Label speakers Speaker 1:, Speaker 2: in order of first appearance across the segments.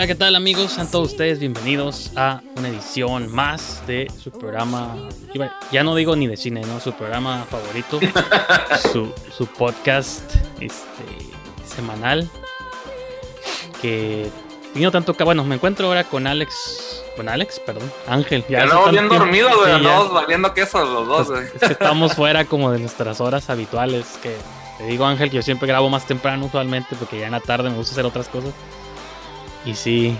Speaker 1: Amigos, sean todos ustedes bienvenidos a una edición más de su programa, ya no digo ni de cine, ¿no? Su programa favorito, su, podcast este, semanal, que vino tanto que, bueno, me encuentro ahora con Alex, con Alex, perdón, Ángel.
Speaker 2: Ya, no, bien dormido, güey, no, valiendo queso los dos,
Speaker 1: pues, güey. estamos fuera como de nuestras horas habituales, que te digo Ángel que yo siempre grabo más temprano usualmente porque ya en la tarde me gusta hacer otras cosas. Y sí,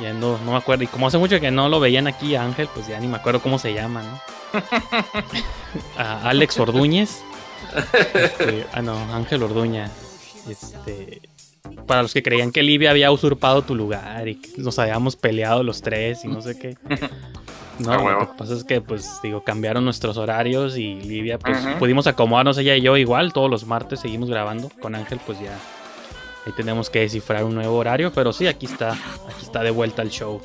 Speaker 1: ya no, no me acuerdo. Y como hace mucho que no lo veían aquí a Ángel, pues ya ni me acuerdo cómo se llama, ¿no? a Alex Orduñez. Este, ah, no, Ángel Orduña. Este, para los que creían que Livia había usurpado tu lugar y que nos habíamos peleado los tres y no sé qué. No, lo que pasa es que, pues, digo, cambiaron nuestros horarios y Livia, pues, pudimos acomodarnos ella y yo igual. Todos los martes seguimos grabando. Con Ángel, pues ya Ahí tenemos que descifrar un nuevo horario, pero sí, aquí está, aquí está de vuelta el show.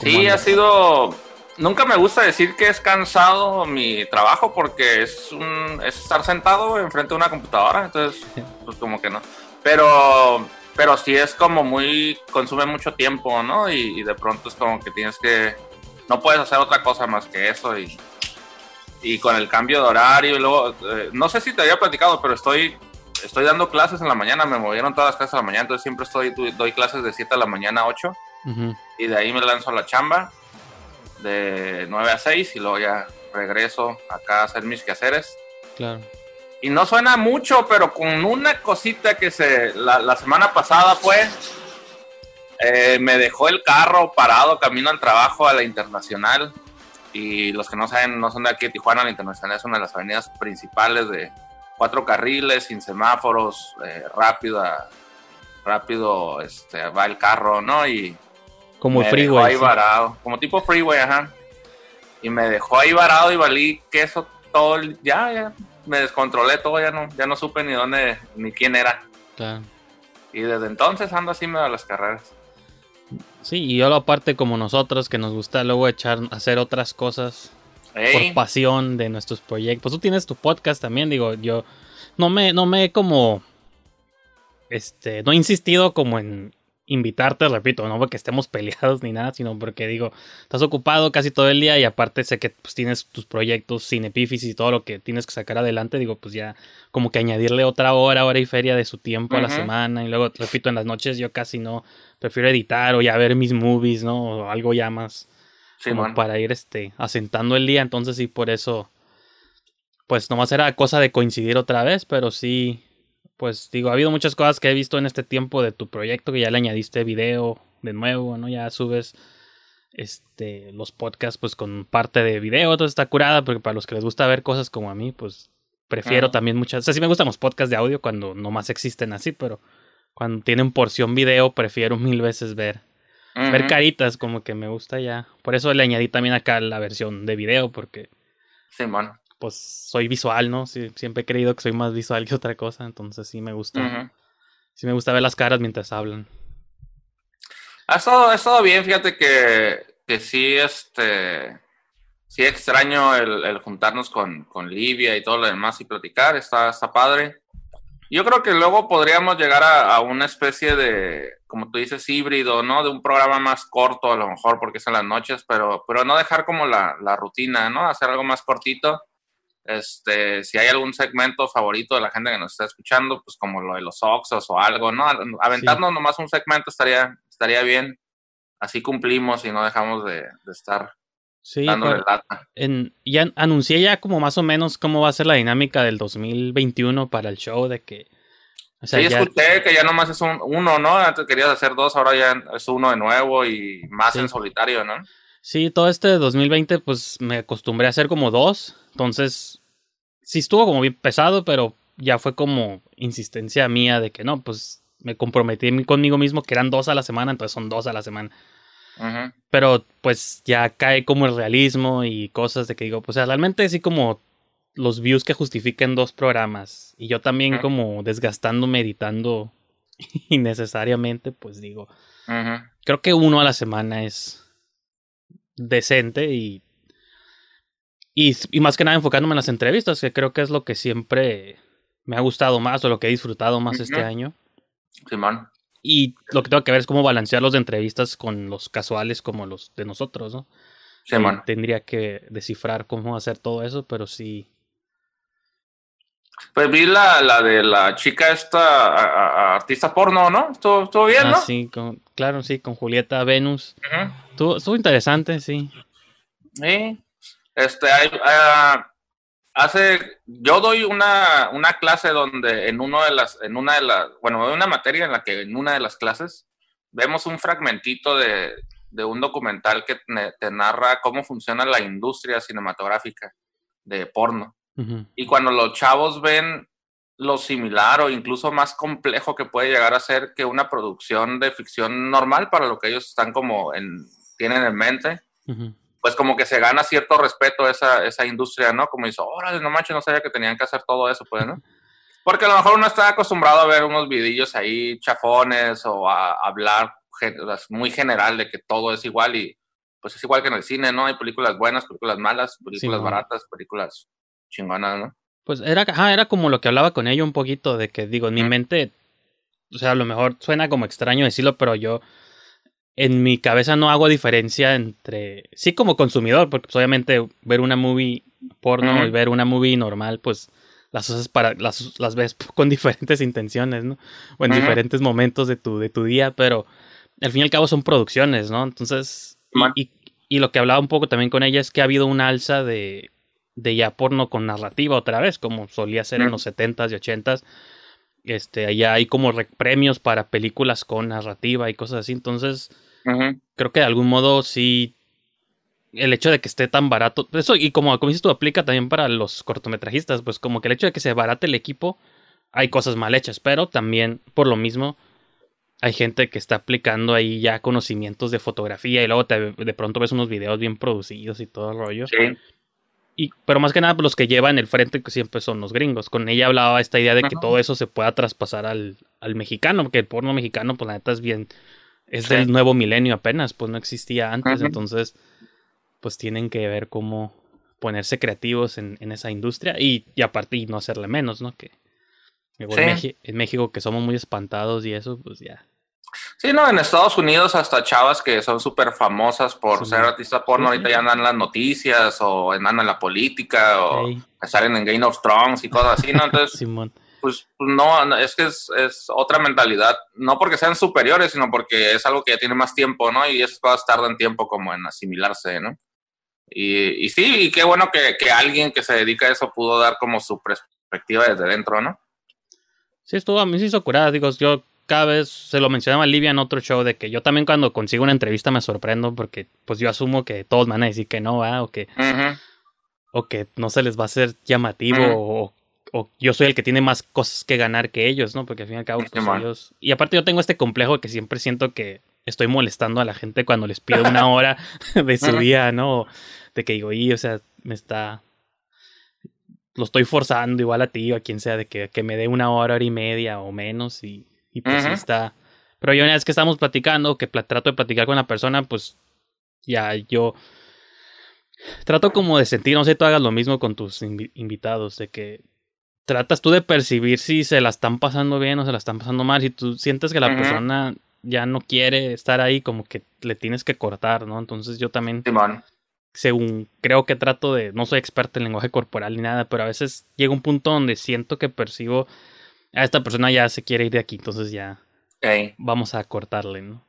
Speaker 2: Sí, ha sido. Nunca me gusta decir que es cansado mi trabajo porque es un es estar sentado enfrente de una computadora, entonces pues como que no. Pero pero sí es como muy consume mucho tiempo, ¿no? Y, de pronto es como que tienes que no puedes hacer otra cosa más que eso y y con el cambio de horario y luego eh, no sé si te había platicado, pero estoy estoy dando clases en la mañana, me movieron todas las clases a la mañana, entonces siempre estoy doy clases de 7 a la mañana a 8 y de ahí me lanzo a la chamba de 9 a 6 y luego ya regreso acá a hacer mis quehaceres.
Speaker 1: Claro.
Speaker 2: Y no suena mucho, pero con una cosita que se la, semana pasada fue eh, me dejó el carro parado camino al trabajo a la internacional y los que no saben no son de aquí de Tijuana, la internacional es una de las avenidas principales de, cuatro carriles, sin semáforos, eh, rápido, rápido este, va el carro, ¿no? Y
Speaker 1: como freeway.
Speaker 2: ahí varado, como tipo freeway, ajá. Y me dejó ahí varado y valí queso todo, ya, ya, me descontrolé todo, ya no, ya no supe ni dónde, ni quién era.
Speaker 1: Claro.
Speaker 2: Y desde entonces ando así medio a las carreras.
Speaker 1: Sí, y yo aparte como nosotros que nos gusta luego echar, hacer otras cosas por pasión de nuestros proyectos. Tú tienes tu podcast también, digo, yo no me, no me he como, este, no he insistido como en invitarte, repito, no porque estemos peleados ni nada, sino porque digo, estás ocupado casi todo el día y aparte sé que pues, tienes tus proyectos sin epífisis y todo lo que tienes que sacar adelante, digo, pues ya como que añadirle otra hora, hora y feria de su tiempo a la semana y luego, repito, en las noches yo casi no, prefiero editar o ya ver mis movies, ¿no? O algo ya más como para ir este, asentando el día. Entonces sí, por eso, pues nomás era cosa de coincidir otra vez, pero sí, pues digo, ha habido muchas cosas que he visto en este tiempo de tu proyecto que ya le añadiste video de nuevo, ¿no? Ya subes este los podcasts pues con parte de video, todo está curada, porque para los que les gusta ver cosas como a mí, pues prefiero también muchas, o sea, sí me gustan los podcasts de audio cuando nomás existen así, pero cuando tienen porción video prefiero mil veces ver ver caritas como que me gusta ya. Por eso le añadí también acá la versión de video porque
Speaker 2: Sí, bueno.
Speaker 1: Pues soy visual, ¿no? Sí, siempre he creído que soy más visual que otra cosa, entonces sí me gusta. Sí me gusta ver las caras mientras hablan.
Speaker 2: Ha estado, ha estado bien, fíjate que, que sí, este, sí extraño el, el juntarnos con, con, Livia y todo lo demás y platicar, está, está padre. Yo creo que luego podríamos llegar a, a, una especie de, como tú dices, híbrido, ¿no? De un programa más corto a lo mejor porque es en las noches, pero, pero no dejar como la, la rutina, ¿no? Hacer algo más cortito. Este, si hay algún segmento favorito de la gente que nos está escuchando, pues como lo de los Oxos o algo, ¿no? Aventarnos sí. nomás un segmento estaría, estaría bien. Así cumplimos y no dejamos de, de estar
Speaker 1: sí, dándole data. En, ya anuncié ya como más o menos cómo va a ser la dinámica del 2021 para el show, de que...
Speaker 2: O sea, sí, ya... escuché que ya nomás es un, uno, ¿no? Antes querías hacer dos, ahora ya es uno de nuevo y más sí. en solitario, ¿no?
Speaker 1: Sí, todo este 2020 pues me acostumbré a hacer como dos, entonces sí estuvo como bien pesado, pero ya fue como insistencia mía de que no, pues me comprometí conmigo mismo que eran dos a la semana, entonces son dos a la semana. Uh -huh. Pero pues ya cae como el realismo y cosas de que digo, pues realmente sí como los views que justifiquen dos programas y yo también uh -huh. como desgastándome editando innecesariamente, pues digo, uh -huh. creo que uno a la semana es decente y, y, y más que nada enfocándome en las entrevistas, que creo que es lo que siempre me ha gustado más o lo que he disfrutado más este año.
Speaker 2: Simón.
Speaker 1: Y lo que tengo que ver es cómo balancear los de entrevistas con los casuales como los de nosotros, ¿no?
Speaker 2: Sí, man.
Speaker 1: Tendría que descifrar cómo hacer todo eso, pero sí.
Speaker 2: Pues vi la, la de la chica esta a, a, artista porno, ¿no? ¿Estuvo, estuvo bien,
Speaker 1: ah,
Speaker 2: no?
Speaker 1: Sí, con, claro, sí, con Julieta Venus. Uh -huh. estuvo, estuvo, interesante, sí.
Speaker 2: Sí. Este, hay, uh, hace yo doy una, una clase donde en uno de las en una de las bueno una materia en la que en una de las clases vemos un fragmentito de, de un documental que te, te, narra cómo funciona la industria cinematográfica de porno uh -huh. y cuando los chavos ven lo similar o incluso más complejo que puede llegar a ser que una producción de ficción normal para lo que ellos están como en tienen en mente uh -huh pues como que se gana cierto respeto esa, esa industria, ¿no? Como dice, órale, no manches, no sabía que tenían que hacer todo eso, pues, ¿no? Porque a lo mejor uno está acostumbrado a ver unos vidillos ahí chafones o a hablar muy general de que todo es igual y pues es igual que en el cine, ¿no? Hay películas buenas, películas malas, películas sí, baratas, películas chingonas, ¿no?
Speaker 1: Pues era, ajá, era como lo que hablaba con ella un poquito de que, digo, en mi mente, o sea, a lo mejor suena como extraño decirlo, pero yo en mi cabeza no hago diferencia entre. Sí, como consumidor, porque pues, obviamente ver una movie porno y ver una movie normal, pues las cosas para. las, las ves con diferentes intenciones, ¿no? O en -huh. diferentes momentos de tu, de tu día, pero al fin y al cabo son producciones, ¿no? Entonces. Y, y, y, lo que hablaba un poco también con ella es que ha habido una alza de. De ya porno con narrativa otra vez, como solía ser en los 70s y 80s. Este, allá hay como premios para películas con narrativa y cosas así. Entonces, uh -huh. creo que de algún modo sí. El hecho de que esté tan barato. Eso, y como, como dices tú, aplica también para los cortometrajistas. Pues como que el hecho de que se barate el equipo, hay cosas mal hechas. Pero también, por lo mismo, hay gente que está aplicando ahí ya conocimientos de fotografía. Y luego te, de pronto ves unos videos bien producidos y todo el rollo.
Speaker 2: Sí.
Speaker 1: Y, pero más que nada los que llevan el frente que siempre son los gringos. Con ella hablaba esta idea de que todo eso se pueda traspasar al, al mexicano, porque el porno mexicano, pues la neta es bien, es sí. del nuevo milenio apenas, pues no existía antes, entonces pues tienen que ver cómo ponerse creativos en, en esa industria y, y, aparte y no hacerle menos, ¿no? Que sí. en México que somos muy espantados y eso, pues ya
Speaker 2: Sí, no, en Estados Unidos hasta chavas que son súper famosas por sí, ser artistas porno, sí, ahorita ya andan en las noticias o andan en la política o salen en Game of Thrones y cosas así, ¿no? Entonces, pues, pues no, es que es, es, otra mentalidad, no porque sean superiores, sino porque es algo que ya tiene más tiempo, ¿no? Y esas cosas tardan tiempo como en asimilarse, ¿no? Y, y sí, y qué bueno que, que, alguien que se dedica a eso pudo dar como su perspectiva desde dentro, ¿no?
Speaker 1: Sí, estuvo, a mí sí hizo curada, digo, yo cada vez se lo mencionaba Livia en otro show de que yo también cuando consigo una entrevista me sorprendo porque pues yo asumo que todos van a decir que no, ¿va? O que, o que no se les va a hacer llamativo o, o, yo soy el que tiene más cosas que ganar que ellos, ¿no? Porque al fin y al cabo pues, ellos... Y aparte yo tengo este complejo de que siempre siento que estoy molestando a la gente cuando les pido una hora de su día, ¿no? De que digo, y, o sea, me está lo estoy forzando igual a ti o a quien sea de que, que me dé una hora, hora y media o menos y, y pues está. Pero yo una vez que estamos platicando, que trato de platicar con la persona, pues ya yo trato como de sentir, no sé, tú hagas lo mismo con tus invitados, de que tratas tú de percibir si se la están pasando bien o se la están pasando mal, si tú sientes que la persona ya no quiere estar ahí, como que le tienes que cortar, ¿no? Entonces yo también, según creo que trato de, no soy experto en lenguaje corporal ni nada, pero a veces llega un punto donde siento que percibo a esta persona ya se quiere ir de aquí, entonces ya vamos a cortarle, ¿no?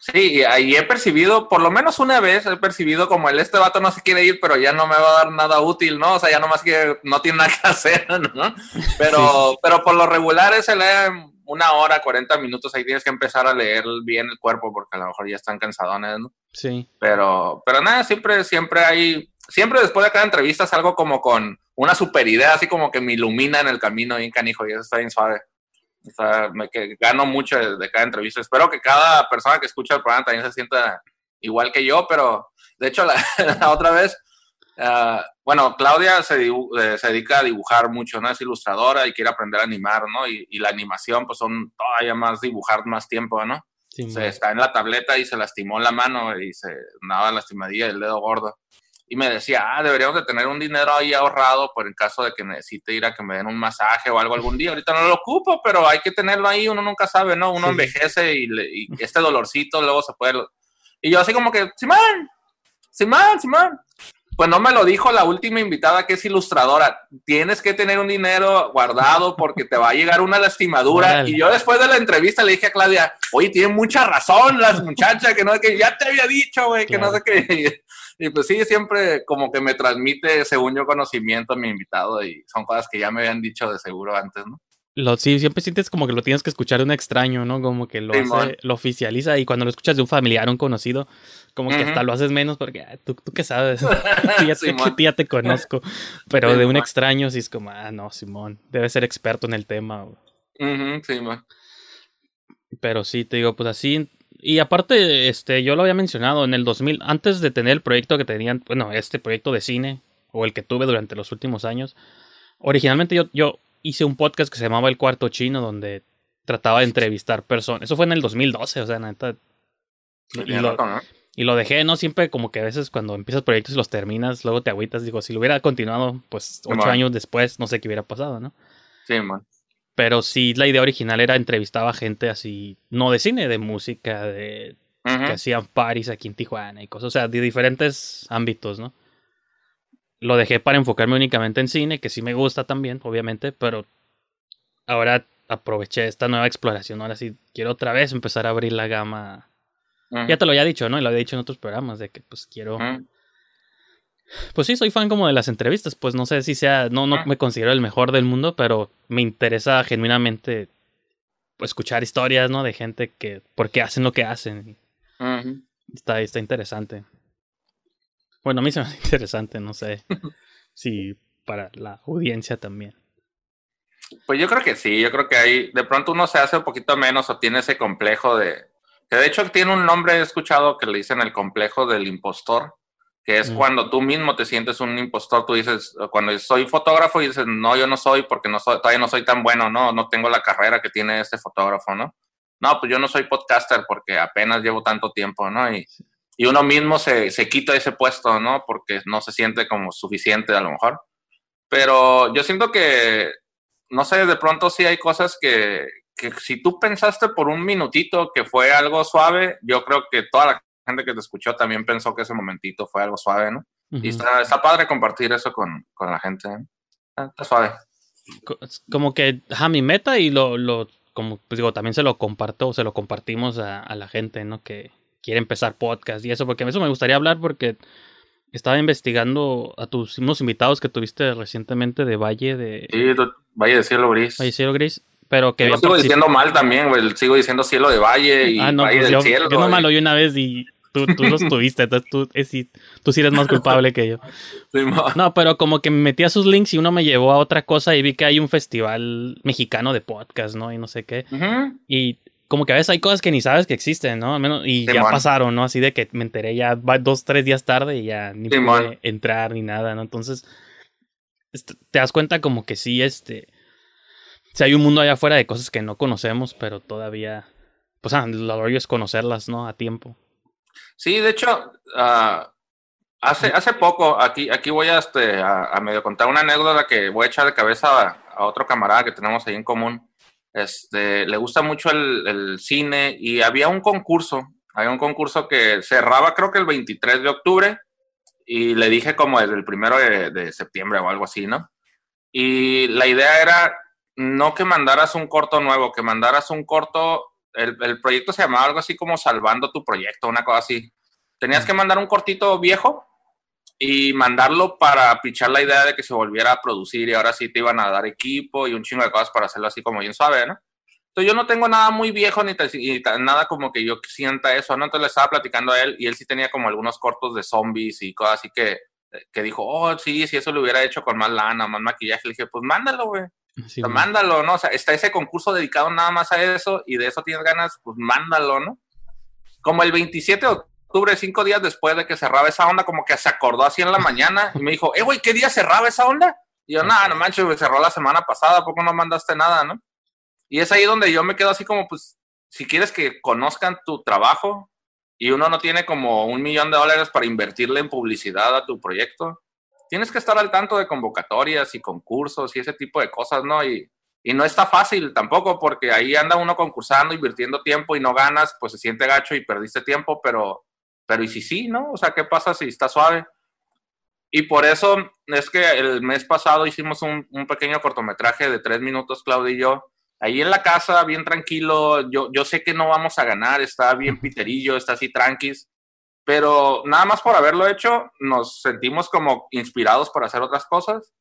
Speaker 2: Sí, y he percibido, por lo menos una vez, he percibido como el este vato no se quiere ir, pero ya no me va a dar nada útil, ¿no? O sea, ya nomás que no tiene nada que hacer, ¿no? Pero, pero por lo regular se lee una hora, 40 minutos, ahí tienes que empezar a leer bien el cuerpo, porque a lo mejor ya están cansadones, ¿no?
Speaker 1: Sí.
Speaker 2: Pero, pero nada, siempre, siempre hay, siempre después de cada entrevista salgo como con una super idea, así como que me ilumina en el camino bien canijo y eso está bien suave. O sea, me que gano mucho de, cada entrevista. Espero que cada persona que escucha el programa también se sienta igual que yo, pero de hecho la, otra vez, uh, bueno, Claudia se, eh, se, dedica a dibujar mucho, ¿no? Es ilustradora y quiere aprender a animar, ¿no? Y, y la animación, pues son todavía más dibujar más tiempo, ¿no? se está en la tableta y se lastimó la mano y se daba lastimadilla el dedo gordo y me decía, ah, deberíamos de tener un dinero ahí ahorrado por el caso de que necesite ir a que me den un masaje o algo algún día. Ahorita no lo ocupo, pero hay que tenerlo ahí, uno nunca sabe, ¿no? Uno envejece y, y, este dolorcito luego se puede... Y yo así como que, Simón, Simón, Simón. Pues no me lo dijo la última invitada que es ilustradora. Tienes que tener un dinero guardado porque te va a llegar una lastimadura. Y yo después de la entrevista le dije a Claudia, oye, tiene mucha razón las muchachas, que no que ya te había dicho, güey, que no sé qué. Y pues sí, siempre como que me transmite, según yo, conocimiento a mi invitado y son cosas que ya me habían dicho de seguro antes, ¿no?
Speaker 1: Lo, sí, siempre sientes como que lo tienes que escuchar de un extraño, ¿no? Como que lo, lo oficializa y cuando lo escuchas de un familiar o un conocido, como que hasta lo haces menos porque ¿tú, tú qué sabes, ya, te, ya te conozco, pero de un extraño sí es como, ah, no, Simón, debe ser experto en el tema.
Speaker 2: sí,
Speaker 1: Pero sí, te digo, pues así y aparte, este, yo lo había mencionado en el 2000, antes de tener el proyecto que tenían, bueno, este proyecto de cine, o el que tuve durante los últimos años, originalmente yo, yo hice un podcast que se llamaba El Cuarto Chino, donde trataba de entrevistar personas. Eso fue en el 2012, o sea, neta. Y, lo, y lo dejé, ¿no? Siempre como que a veces cuando empiezas proyectos y los terminas, luego te agüitas. Digo, si lo hubiera continuado, pues ocho años después, no sé qué hubiera pasado, ¿no?
Speaker 2: Sí, man.
Speaker 1: Pero sí, la idea original era entrevistar a gente así, no de cine, de música, de que hacían paris aquí en Tijuana y cosas, o sea, de diferentes ámbitos, ¿no? Lo dejé para enfocarme únicamente en cine, que sí me gusta también, obviamente, pero ahora aproveché esta nueva exploración. Ahora sí quiero otra vez empezar a abrir la gama. Ya te lo había dicho, ¿no? Y lo había dicho en otros programas, de que pues quiero pues sí, soy fan como de las entrevistas, pues no sé si sea, no, no me considero el mejor del mundo, pero me interesa genuinamente pues, escuchar historias, ¿no? De gente que, por qué hacen lo que hacen. está, está interesante. Bueno, a mí se me hace interesante, no sé si para la audiencia también.
Speaker 2: Pues yo creo que sí, yo creo que ahí de pronto uno se hace un poquito menos o tiene ese complejo de, que de hecho tiene un nombre, he escuchado que le dicen el complejo del impostor, que es cuando tú mismo te sientes un impostor, tú dices, cuando soy fotógrafo y dices, no, yo no soy porque no soy, todavía no soy tan bueno, no, no tengo la carrera que tiene este fotógrafo, ¿no? No, pues yo no soy podcaster porque apenas llevo tanto tiempo, ¿no? Y, y uno mismo se, se quita ese puesto, ¿no? Porque no se siente como suficiente a lo mejor. Pero yo siento que, no sé, de pronto sí hay cosas que, que si tú pensaste por un minutito que fue algo suave, yo creo que toda la gente que te escuchó también pensó que ese momentito fue algo suave, ¿no? Y está, está, padre compartir eso con, con la gente. ¿eh? Está suave.
Speaker 1: como que, ajá, mi meta y lo, lo como pues digo, también se lo comparto, se lo compartimos a, a la gente, ¿no? Que quiere empezar podcast y eso, porque eso me gustaría hablar porque estaba investigando a tus unos invitados que tuviste recientemente de Valle de...
Speaker 2: Sí, Valle de Cielo Gris.
Speaker 1: Valle de Cielo Gris. Pero que
Speaker 2: yo sigo diciendo mal también, güey. Sigo diciendo cielo de valle y ah, no, valle pues
Speaker 1: del
Speaker 2: yo, cielo.
Speaker 1: Yo nomás lo oí una vez y tú, tú los tuviste, entonces tú, eh, tú sí eres más culpable que yo. no, pero como que me metí a sus links y uno me llevó a otra cosa y vi que hay un festival mexicano de podcast, ¿no? Y no sé qué. Y como que a veces hay cosas que ni sabes que existen, ¿no? Al menos, y ya pasaron, ¿no? Así de que me enteré ya dos, tres días tarde y ya ni pude entrar ni nada, ¿no? Entonces, te das cuenta como que sí, este... Si hay un mundo allá afuera de cosas que no conocemos, pero todavía... Pues ah, lo es conocerlas, ¿no? A tiempo.
Speaker 2: Sí, de hecho, uh, hace, hace poco, aquí, aquí voy a, este, a, medio contar una anécdota que voy a echar de cabeza a, a otro camarada que tenemos ahí en común este, le gusta mucho el, cine y había un concurso, había un concurso que cerraba creo que el 23 de octubre y le dije como desde el primero de, septiembre o algo así, ¿no? Y la idea era no que mandaras un corto nuevo, que mandaras un corto, el, el proyecto se llamaba algo así como Salvando tu proyecto, una cosa así. Tenías que mandar un cortito viejo y mandarlo para pichar la idea de que se volviera a producir y ahora sí te iban a dar equipo y un chingo de cosas para hacerlo así como bien suave, ¿no? Entonces yo no tengo nada muy viejo ni, nada como que yo sienta eso, ¿no? Entonces le estaba platicando a él y él sí tenía como algunos cortos de zombies y cosas así que, que dijo, oh, sí, si eso lo hubiera hecho con más lana, más maquillaje. Le dije, pues mándalo, güey. Mándalo, ¿no? O sea, está ese concurso dedicado nada más a eso y de eso tienes ganas, pues mándalo, ¿no? Como el 27 de octubre, cinco días después de que cerraba esa onda, como que se acordó así en la mañana y me dijo, eh, güey, ¿qué día cerraba esa onda? Y yo, nada, no manches, güey, cerró la semana pasada, ¿por qué no mandaste nada, no? Y es ahí donde yo me quedo así como, pues, si quieres que conozcan tu trabajo y uno no tiene como un millón de dólares para invertirle en publicidad a tu proyecto, tienes que estar al tanto de convocatorias y concursos y ese tipo de cosas, ¿no? Y, y no está fácil tampoco, porque ahí anda uno concursando, invirtiendo tiempo y no ganas, pues se siente gacho y perdiste tiempo, pero pero ¿y si sí, no? O sea, ¿qué pasa si está suave? Y por eso es que el mes pasado hicimos un, pequeño cortometraje de tres minutos, Claudio y yo, ahí en la casa, bien tranquilo. Yo, yo sé que no vamos a ganar, está bien piterillo, está así tranquis, pero nada más por haberlo hecho, nos sentimos como inspirados para hacer otras cosas.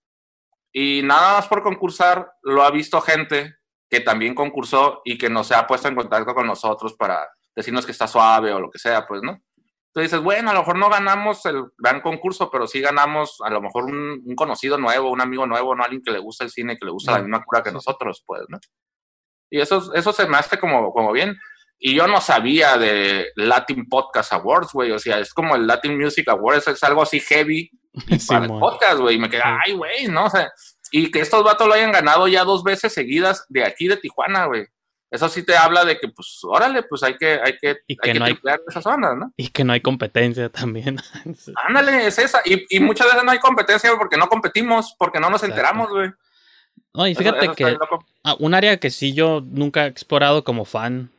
Speaker 2: Y nada más por concursar, lo ha visto gente que también concursó y que no se ha puesto en contacto con nosotros para decirnos que está suave o lo que sea, pues, ¿no? Entonces dices, bueno, a lo mejor no ganamos el gran concurso, pero sí ganamos a lo mejor un, conocido nuevo, un amigo nuevo, ¿no? Alguien que le gusta el cine, que le gusta la misma cura que nosotros, pues, ¿no? Y eso, eso se me hace como, como bien. Y yo no sabía de Latin Podcast Awards, güey. O sea, es como el Latin Music Awards, es algo así heavy para el podcast, güey. Y me quedé, ay, güey, ¿no? O sea, y que estos vatos lo hayan ganado ya dos veces seguidas de aquí de Tijuana, güey eso sí te habla de que, pues, órale, pues hay que, hay que,
Speaker 1: y que,
Speaker 2: hay
Speaker 1: no
Speaker 2: hay, esas zonas, ¿no?
Speaker 1: Y que no hay competencia también.
Speaker 2: Ándale, es esa. Y, y, muchas veces no hay competencia porque no competimos, porque no nos enteramos, güey.
Speaker 1: No, y fíjate que ah, un área que sí yo nunca he explorado como fan,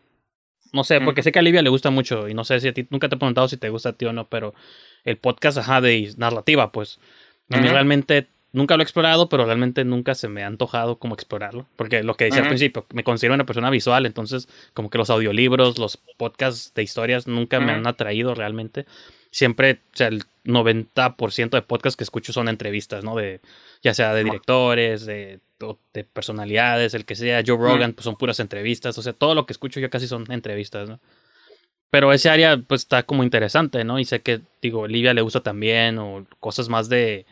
Speaker 1: no sé, porque sé que a Livia le gusta mucho y no sé si a ti, nunca te he preguntado si te gusta a ti o no, pero el podcast, ajá, de narrativa, pues, a mí realmente Nunca lo he explorado, pero realmente nunca se me ha antojado como explorarlo. Porque lo que decía al principio, me considero una persona visual, entonces como que los audiolibros, los podcasts de historias nunca me han atraído realmente. Siempre, o sea, el 90% de podcasts que escucho son entrevistas, ¿no? De, ya sea de directores, de, de personalidades, el que sea. Joe Rogan, pues son puras entrevistas. O sea, todo lo que escucho yo casi son entrevistas, ¿no? Pero ese área, pues está como interesante, ¿no? Y sé que, digo, Olivia le gusta también, o cosas más de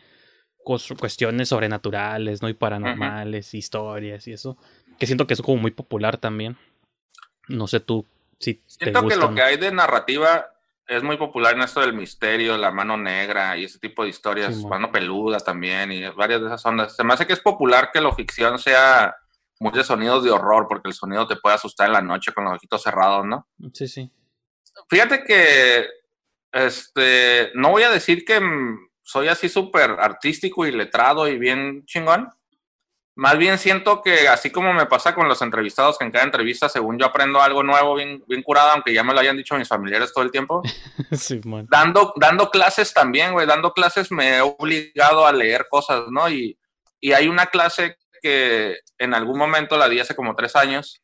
Speaker 1: cuestiones sobrenaturales, ¿no? Y paranormales, historias y eso. Que siento que es como muy popular también. No sé tú si
Speaker 2: siento que lo que hay de narrativa es muy popular en esto del misterio, la mano negra y ese tipo de historias, mano peluda también y varias de esas ondas. Se me hace que es popular que la ficción sea muy de sonidos de horror, porque el sonido te puede asustar en la noche con los ojitos cerrados, ¿no?
Speaker 1: Sí, sí.
Speaker 2: Fíjate que, este, no voy a decir que soy así súper artístico y letrado y bien chingón. Más bien siento que así como me pasa con los entrevistados, que en cada entrevista, según yo aprendo algo nuevo, bien, bien curado, aunque ya me lo hayan dicho mis familiares todo el tiempo.
Speaker 1: sí,
Speaker 2: dando, dando clases también, güey, dando clases me he obligado a leer cosas, ¿no? Y, y hay una clase que en algún momento la di hace como tres años,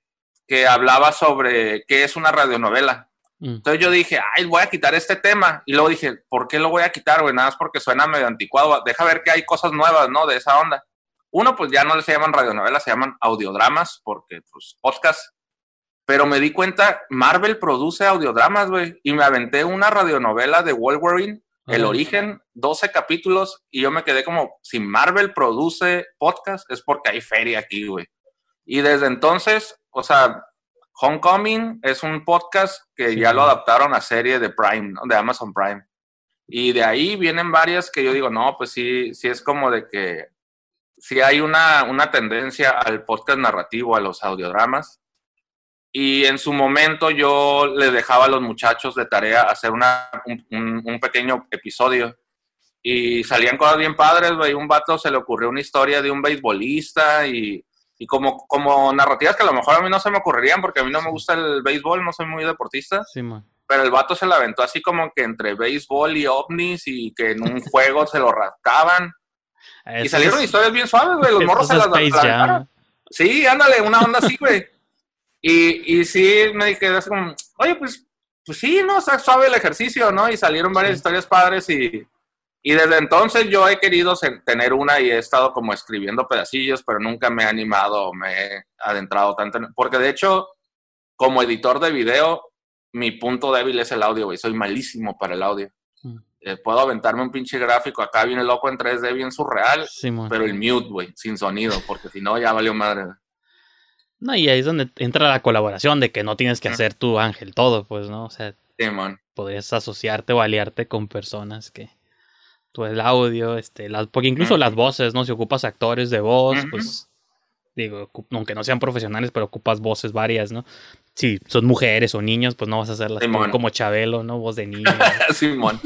Speaker 2: que hablaba sobre qué es una radionovela.
Speaker 1: Mm.
Speaker 2: Entonces yo dije, ay, voy a quitar este tema. Y luego dije, ¿por qué lo voy a quitar, güey? Nada más porque suena medio anticuado. Deja ver que hay cosas nuevas, ¿no? De esa onda. Uno, pues ya no se llaman radionovelas, se llaman audiodramas, porque, pues, podcast. Pero me di cuenta, Marvel produce audiodramas, güey. Y me aventé una radionovela de Wolverine, El. Origen, 12 capítulos. Y yo me quedé como, si Marvel produce podcast, es porque hay feria aquí, güey. Y desde entonces, o sea, Homecoming es un podcast que
Speaker 1: Sí.
Speaker 2: ya lo adaptaron a serie de Prime, ¿no? de Amazon Prime. Y de ahí vienen varias que yo digo, no, pues sí, sí es como de que sí hay una, una tendencia al podcast narrativo, a los audiodramas. Y en su momento yo le dejaba a los muchachos de tarea hacer una, un, un- un pequeño episodio. Y salían cosas bien padres, güey. Un vato se le ocurrió una historia de un beisbolista y, y como, como narrativas que a lo mejor a mí no se me ocurrirían porque a mí no me gusta el béisbol, no soy muy deportista.
Speaker 1: Sí, man.
Speaker 2: Pero el vato se la aventó así como que entre béisbol y ovnis y que en un juego se lo rascaban. Y
Speaker 1: Eso
Speaker 2: salieron
Speaker 1: es-
Speaker 2: historias bien suaves, güey. Los morros se las aventaron. Sí, ándale, una onda así, güey. Y, y sí, me quedé así como, oye, pues, pues sí, ¿no? Está suave el ejercicio, ¿no? Y salieron varias
Speaker 1: Sí.
Speaker 2: historias padres y, y desde entonces yo he querido tener una y he estado como escribiendo pedacillos, pero nunca me he animado o me he adentrado tanto. en- Porque de hecho, como editor de video, mi punto débil es el audio, güey. Soy malísimo para el audio. Eh, puedo aventarme un pinche gráfico acá bien loco en 3D, bien surreal,
Speaker 1: Sí,
Speaker 2: pero el mute, güey, sin sonido, porque si no ya valió madre.
Speaker 1: No, y ahí es donde entra la colaboración de que no tienes que hacer tu ángel todo, pues, ¿no? O sea,
Speaker 2: Sí, man.
Speaker 1: podrías asociarte o aliarte con personas que tú el audio, este, las, porque incluso las voces, ¿no? Si ocupas actores de voz, pues digo, aunque no sean profesionales, pero ocupas voces varias, ¿no? Si son mujeres o niños, pues no vas a hacerlas
Speaker 2: Simón.
Speaker 1: como Chabelo, ¿no? Voz de niño.
Speaker 2: Simón.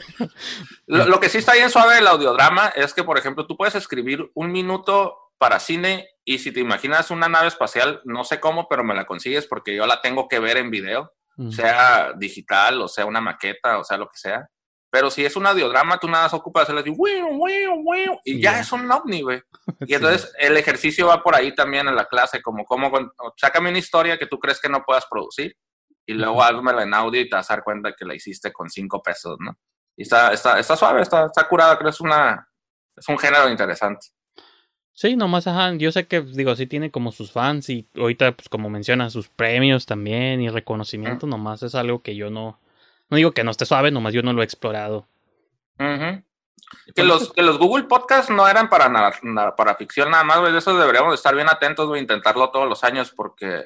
Speaker 2: lo, lo que sí está bien suave del audiodrama es que, por ejemplo, tú puedes escribir un minuto para cine y si te imaginas una nave espacial, no sé cómo, pero me la consigues porque yo la tengo que ver en video, sea digital o sea una maqueta o sea lo que sea. Pero si es un audiodrama, tú nada más ocupas hacerle así, "Wiu, wiu, wiu", y ya es un ovni, güey. Y entonces el ejercicio va por ahí también en la clase, como, como con- sácame una historia que tú crees que no puedas producir y luego házmela en audio y te vas a dar cuenta que la hiciste con cinco pesos, ¿no? Y está, está, está suave, está, está curada, creo que es una, es un género interesante.
Speaker 1: Sí, nomás, ajá, yo sé que, digo, sí tiene como sus fans y ahorita, pues como menciona, sus premios también y reconocimiento, nomás es algo que yo no, no digo que no esté suave, nomás yo no lo he explorado.
Speaker 2: Que los, que los Google Podcasts no eran para, na- na- para ficción nada más, güey. De eso deberíamos de estar bien atentos, güey, intentarlo todos los años, porque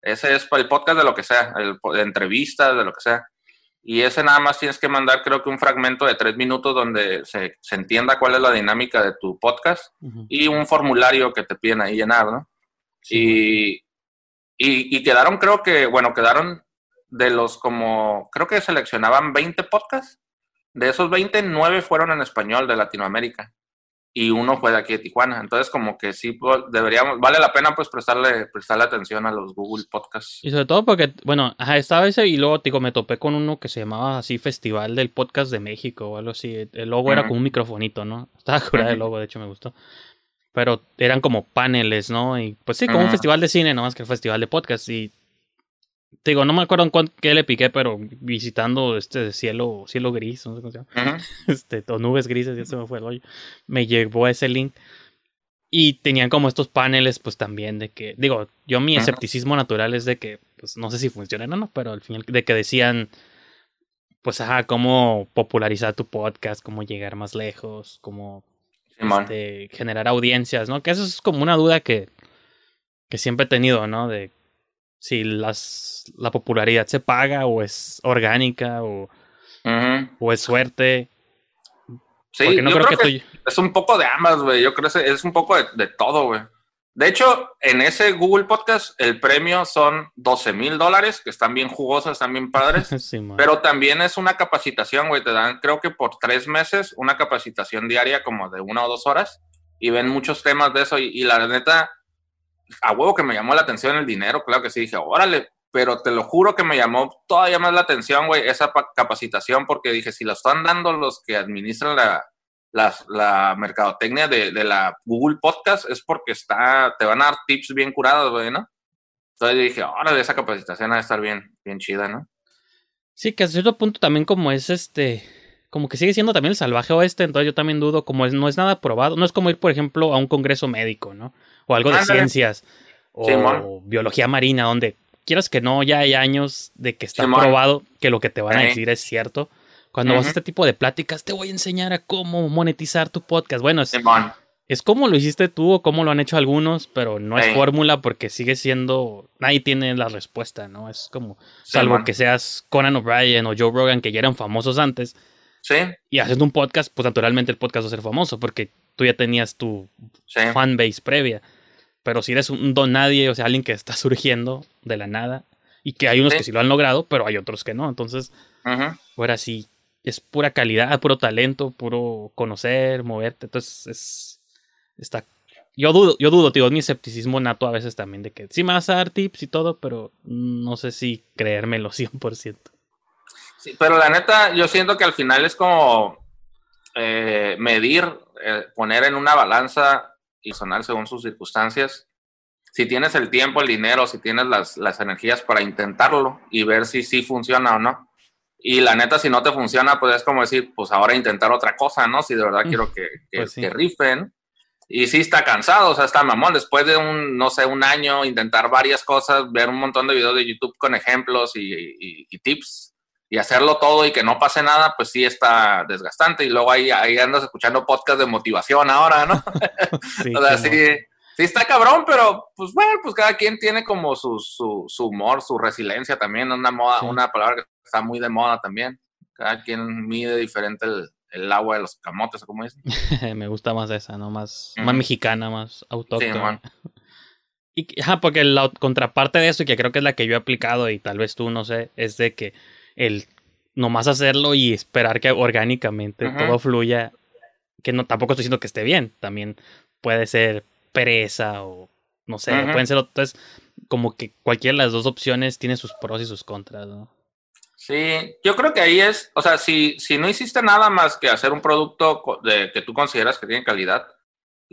Speaker 2: ese es el podcast de lo que sea, el, de entrevistas, de lo que sea. Y ese nada más tienes que mandar, creo que un fragmento de tres minutos donde se, se entienda cuál es la dinámica de tu podcast y un formulario que te piden ahí llenar, ¿no? Y, y, y quedaron, creo que, bueno, quedaron de los como, creo que seleccionaban 20 podcasts. De esos 20, 9 fueron en español de Latinoamérica. Y uno fue de aquí de Tijuana. Entonces, como que sí, pues, deberíamos, vale la pena pues prestarle, prestarle atención a los Google Podcasts.
Speaker 1: Y sobre todo porque, bueno, ajá, estaba ese y luego, digo, me topé con uno que se llamaba así Festival del Podcast de México o algo así. El logo era como un microfonito, ¿no? Estaba curado el
Speaker 2: Ujú.
Speaker 1: logo, de hecho me gustó. Pero eran como paneles, ¿no? Y pues sí, como un festival de cine, nomás que el festival de podcast. Y te digo, no me acuerdo en cuán- qué le piqué, pero visitando este cielo, cielo gris, no sé cómo se llama
Speaker 2: Ujú.
Speaker 1: este, o nubes grises, ya se me fue el hoyo, me llegó ese link. Y tenían como estos paneles, pues también de que, digo, yo mi
Speaker 2: Ujú.
Speaker 1: escepticismo natural es de que, pues no sé si funcionan o no, pero al final, de que decían, pues ajá, cómo popularizar tu podcast, cómo llegar más lejos, cómo este, generar audiencias, ¿no? Que eso es como una duda que, que siempre he tenido, ¿no? De si las, la popularidad se paga o es orgánica o, o es suerte.
Speaker 2: Sí,
Speaker 1: porque no
Speaker 2: yo
Speaker 1: creo,
Speaker 2: creo
Speaker 1: que,
Speaker 2: que
Speaker 1: tú...
Speaker 2: Es un poco de ambas, güey. Yo creo que es un poco de, de todo, güey. De hecho, en ese Google Podcast, el premio son 12 mil dólares, que están bien jugosas, están bien padres.
Speaker 1: Sí.
Speaker 2: Pero también es una capacitación, güey. Te dan, creo que por tres meses, una capacitación diaria como de una o dos horas. Y ven muchos temas de eso. Y, y la neta, a huevo que me llamó la atención el dinero. Claro que sí, dije, órale. Pero te lo juro que me llamó todavía más la atención, güey, esa pa- capacitación. Porque dije, si lo están dando los que administran la, la mercadotecnia de, de, la Google Podcast es porque está, te van a dar tips bien curados, güey, ¿no? Entonces dije, órale, esa capacitación ha de estar bien, bien chida, ¿no?
Speaker 1: Sí, que a cierto punto también como es este, como que sigue siendo también el salvaje oeste, entonces yo también dudo, como es, no es nada probado, no es como ir, por ejemplo, a un congreso médico, ¿no? O algo de ciencias, o biología marina, donde quieras que no, ya hay años de que está probado que lo que te van a decir es cierto. Cuando vas a este tipo de pláticas, te voy a enseñar a cómo monetizar tu podcast. Bueno, es, es como lo hiciste tú o cómo lo han hecho algunos, pero no es fórmula porque sigue siendo. Nadie tiene la respuesta, ¿no? Es como. salvo que seas Conan O'Brien o Joe Rogan, que ya eran famosos antes.
Speaker 2: Sí.
Speaker 1: Y haciendo un podcast, pues naturalmente el podcast va a ser famoso porque tú ya tenías tu fanbase previa. Pero si eres un don nadie, o sea, alguien que está surgiendo de la nada, y que hay unos que sí lo han logrado, pero hay otros que no. Entonces, ahora sí, es pura calidad, puro talento, puro conocer, moverte. Entonces, es. Está. Yo dudo, yo dudo, tío, mi escepticismo nato a veces también de que sí me vas a dar tips y todo, pero no sé si creérmelo 100%.
Speaker 2: Sí, pero la neta, yo siento que al final es como eh, medir, eh, poner en una balanza y sonar según sus circunstancias. Si tienes el tiempo, el dinero, si tienes las, las energías para intentarlo y ver si sí funciona o no. Y la neta, si no te funciona, pues es como decir, pues ahora intentar otra cosa, ¿no? Si de verdad mm, quiero que, que, pues rifen. Y sí está cansado, o sea, está mamón. Después de un, no sé, un año, intentar varias cosas, ver un montón de videos de YouTube con ejemplos y, y, tips y hacerlo todo y que no pase nada, pues sí está desgastante. Y luego ahí, ahí andas escuchando podcast de motivación ahora, ¿no? o sea, sí, sí está cabrón, pero pues bueno, pues cada quien tiene como su, su, su humor, su resiliencia también, una moda, una palabra que está muy de moda también. Cada quien mide diferente el, agua de los camotes, como dicen.
Speaker 1: Me gusta más esa, ¿no? Más, más mexicana, más autóctona. y, ajá, porque la contraparte de eso, y que creo que es la que yo he aplicado, y tal vez tú, no sé, es de que el nomás hacerlo y esperar que orgánicamente todo fluya, que no tampoco estoy diciendo que esté bien, también puede ser pereza o no sé, pueden ser entonces como que cualquiera de las dos opciones tiene sus pros y sus contras, ¿no?
Speaker 2: Sí, yo creo que ahí es, o sea, si, si no hiciste nada más que hacer un producto de, que tú consideras que tiene calidad,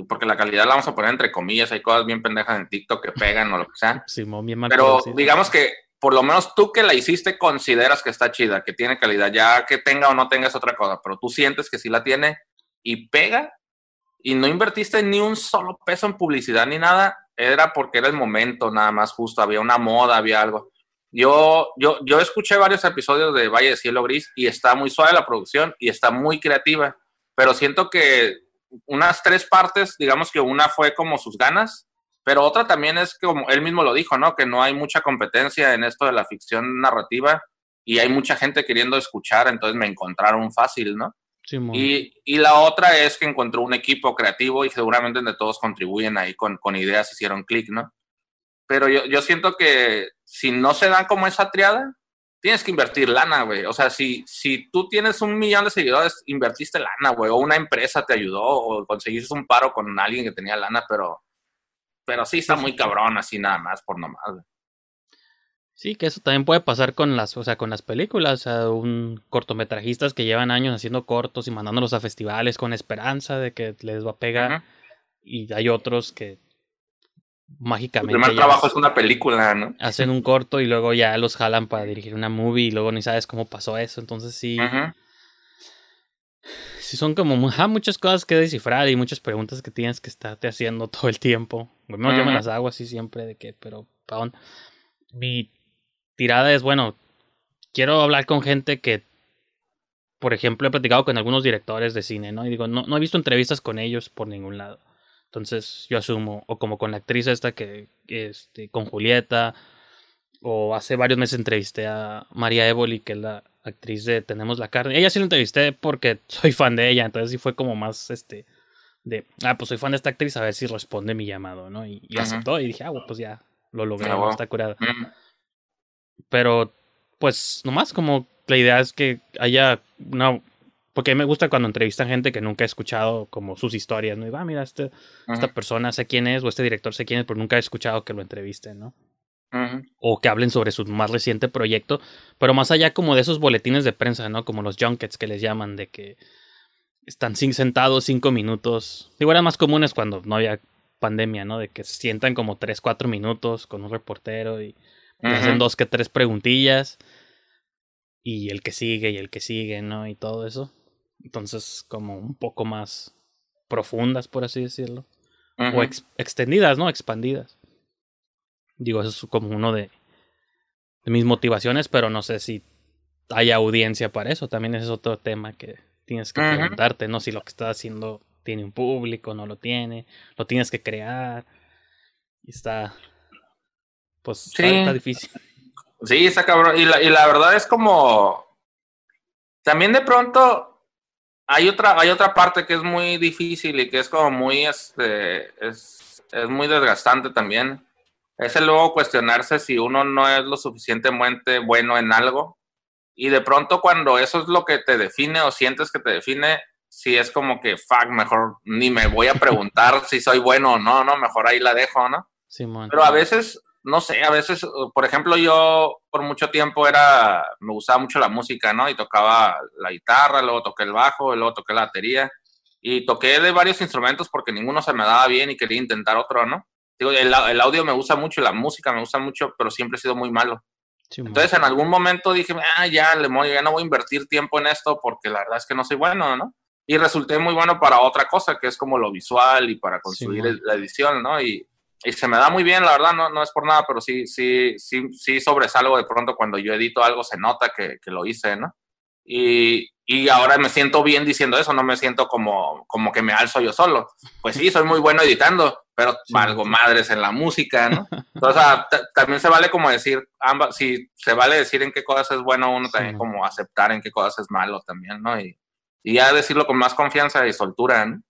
Speaker 2: porque la calidad la vamos a poner entre comillas, hay cosas bien pendejas en TikTok que pegan o lo que sea.
Speaker 1: Sí, bien mal
Speaker 2: Pero digamos que por lo menos tú que la hiciste consideras que está chida, que tiene calidad, ya que tenga o no tenga es otra cosa, pero tú sientes que sí la tiene y pega y no invertiste ni un solo peso en publicidad ni nada, era porque era el momento nada más justo, había una moda, había algo. Yo, yo, yo escuché varios episodios de Valle de Cielo Gris y está muy suave la producción y está muy creativa, pero siento que unas tres partes, digamos que una fue como sus ganas, pero otra también es que, como él mismo lo dijo, ¿no? Que no hay mucha competencia en esto de la ficción narrativa y hay mucha gente queriendo escuchar, entonces me encontraron fácil, ¿no? y, y, la otra es que encontró un equipo creativo y seguramente de todos contribuyen ahí con, con ideas, hicieron clic, ¿no? Pero yo, yo siento que si no se dan como esa triada, tienes que invertir lana, güey. O sea, si, si tú tienes un millón de seguidores, invertiste lana, güey, o una empresa te ayudó, o conseguiste un paro con alguien que tenía lana, pero, pero sí está muy cabrón así nada más, por nomás.
Speaker 1: Sí, que eso también puede pasar con las, o sea, con las películas, o sea, un cortometrajistas que llevan años haciendo cortos y mandándolos a festivales con esperanza de que les va a pegar. Y hay otros que mágicamente.
Speaker 2: El primer trabajo es una película, ¿no?
Speaker 1: Hacen un corto y luego ya los jalan para dirigir una movie y luego ni sabes cómo pasó eso. Entonces sí. Sí, son como muchas cosas que descifrar y muchas preguntas que tienes que estarte haciendo todo el tiempo. Bueno, yo me las hago así siempre de que, pero, paón. Mi tirada es, bueno, quiero hablar con gente que, por ejemplo, he platicado con algunos directores de cine, ¿no? Y digo, no, no he visto entrevistas con ellos por ningún lado. Entonces yo asumo, o como con la actriz esta que, este, con Julieta, o hace varios meses entrevisté a María Évoli, que es la actriz de Tenemos la carne. Ella sí la entrevisté porque soy fan de ella, entonces sí fue como más, este, de, ah, pues soy fan de esta actriz, a ver si responde mi llamado, ¿no? Y, aceptó y dije, ah, pues ya, lo logré, está curada. Pero, pues, nomás como la idea es que haya una porque a mí me gusta cuando entrevistan gente que nunca he escuchado como sus historias, ¿no? Y va, ah, mira, este, esta persona sé quién es, o este director sé quién es, pero nunca he escuchado que lo entrevisten, ¿no? O que hablen sobre su más reciente proyecto, pero más allá como de esos boletines de prensa, ¿no? Como los junkets que les llaman, de que están sin sentados cinco minutos. Digo, eran más comunes cuando no había pandemia, ¿no? De que se sientan como tres, cuatro minutos con un reportero y, hacen dos que tres preguntillas. Y el que sigue y el que sigue, ¿no? Y todo eso. Entonces, como un poco más profundas, por así decirlo. O extendidas, ¿no? Expandidas. Digo, eso es como uno de, de mis motivaciones, pero no sé si hay audiencia para eso. También es otro tema que tienes que preguntarte, ¿no? Si lo que estás haciendo tiene un público, no lo tiene, lo tienes que crear. Y está, pues, está, difícil.
Speaker 2: Sí, está cabrón. Y la, y la verdad es como, también de pronto hay otra, hay otra parte que es muy difícil y que es como muy, este, es, es muy desgastante también. Es el luego cuestionarse si uno no es lo suficientemente bueno en algo. Y de pronto cuando eso es lo que te define o sientes que te define, si es como que, fuck, mejor ni me voy a preguntar si soy bueno o no, ¿no? Mejor ahí la dejo, ¿no? Pero a veces, no sé, a veces, por ejemplo, yo por mucho tiempo era, me gustaba mucho la música, ¿no? Y tocaba la guitarra, luego toqué el bajo, luego toqué la batería. Y toqué de varios instrumentos porque ninguno se me daba bien y quería intentar otro, ¿no? Digo, el, el audio me gusta mucho, la música me gusta mucho, pero siempre he sido muy malo. Entonces en algún momento dije, ah, ya, le ya no voy a invertir tiempo en esto porque la verdad es que no soy bueno, ¿no? y resulté muy bueno para otra cosa, que es como lo visual y para construir la edición, ¿no? Y, y, se me da muy bien, la verdad, no, no es por nada, pero sí, sí, sí, sí sobresalgo de pronto cuando yo edito algo, se nota que, que lo hice, ¿no? Y, y, ahora me siento bien diciendo eso, no me siento como, como que me alzo yo solo. Pues sí, soy muy bueno editando, pero valgo madres en la música, ¿no? Entonces, también se vale como decir, ambas, si se vale decir en qué cosas es bueno uno, también como aceptar en qué cosas es malo también, ¿no? Y, y ya decirlo con más confianza y soltura, ¿no?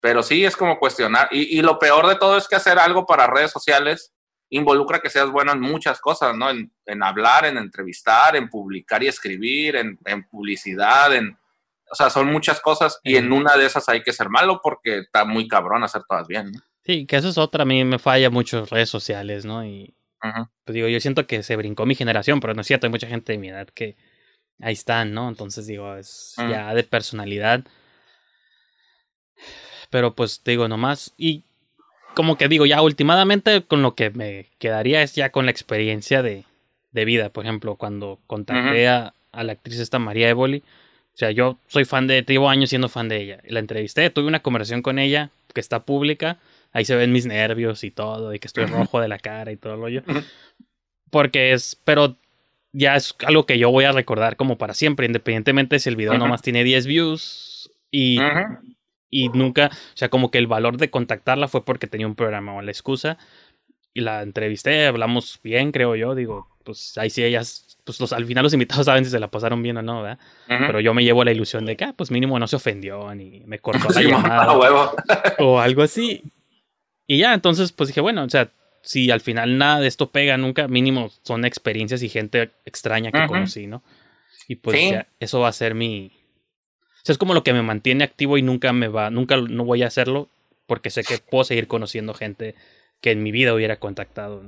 Speaker 2: Pero sí es como cuestionar. Y, y, lo peor de todo es que hacer algo para redes sociales involucra que seas bueno en muchas cosas, ¿no? En, en hablar, en entrevistar, en publicar y escribir, en, en, publicidad, en... O sea, son muchas cosas y en una de esas hay que ser malo porque está muy cabrón hacer todas bien, ¿no?
Speaker 1: Sí, que eso es otra, a mí me falla mucho redes sociales, ¿no? Y pues digo, yo siento que se brincó mi generación, pero no es cierto, hay mucha gente de mi edad que ahí están, ¿no? Entonces digo, es ya de personalidad. Pero pues digo, nomás. Y como que digo, ya últimamente con lo que me quedaría es ya con la experiencia de, de vida. Por ejemplo, cuando contacté a, a, la actriz esta María Evoli. O sea, yo soy fan de, llevo años siendo fan de ella. La entrevisté, tuve una conversación con ella que está pública. Ahí se ven mis nervios y todo, y que estoy rojo de la cara y todo lo yo. Porque es, pero ya es algo que yo voy a recordar como para siempre, independientemente si el video nomás tiene 10 views y, y nunca, o sea, como que el valor de contactarla fue porque tenía un programa o la excusa y la entrevisté, hablamos bien, creo yo, digo, pues ahí sí ellas, pues los, al final los invitados saben si se la pasaron bien o no, ¿verdad? Pero yo me llevo la ilusión de que, ah, pues mínimo no se ofendió ni me cortó la llamada o algo así. Y ya, entonces, pues dije, bueno, o sea, si al final nada de esto pega nunca, mínimo son experiencias y gente extraña que conocí, ¿no? Y pues eso va a ser mi... Es como lo que me mantiene activo y nunca me va, nunca no voy a hacerlo porque sé que puedo seguir conociendo gente que en mi vida hubiera contactado.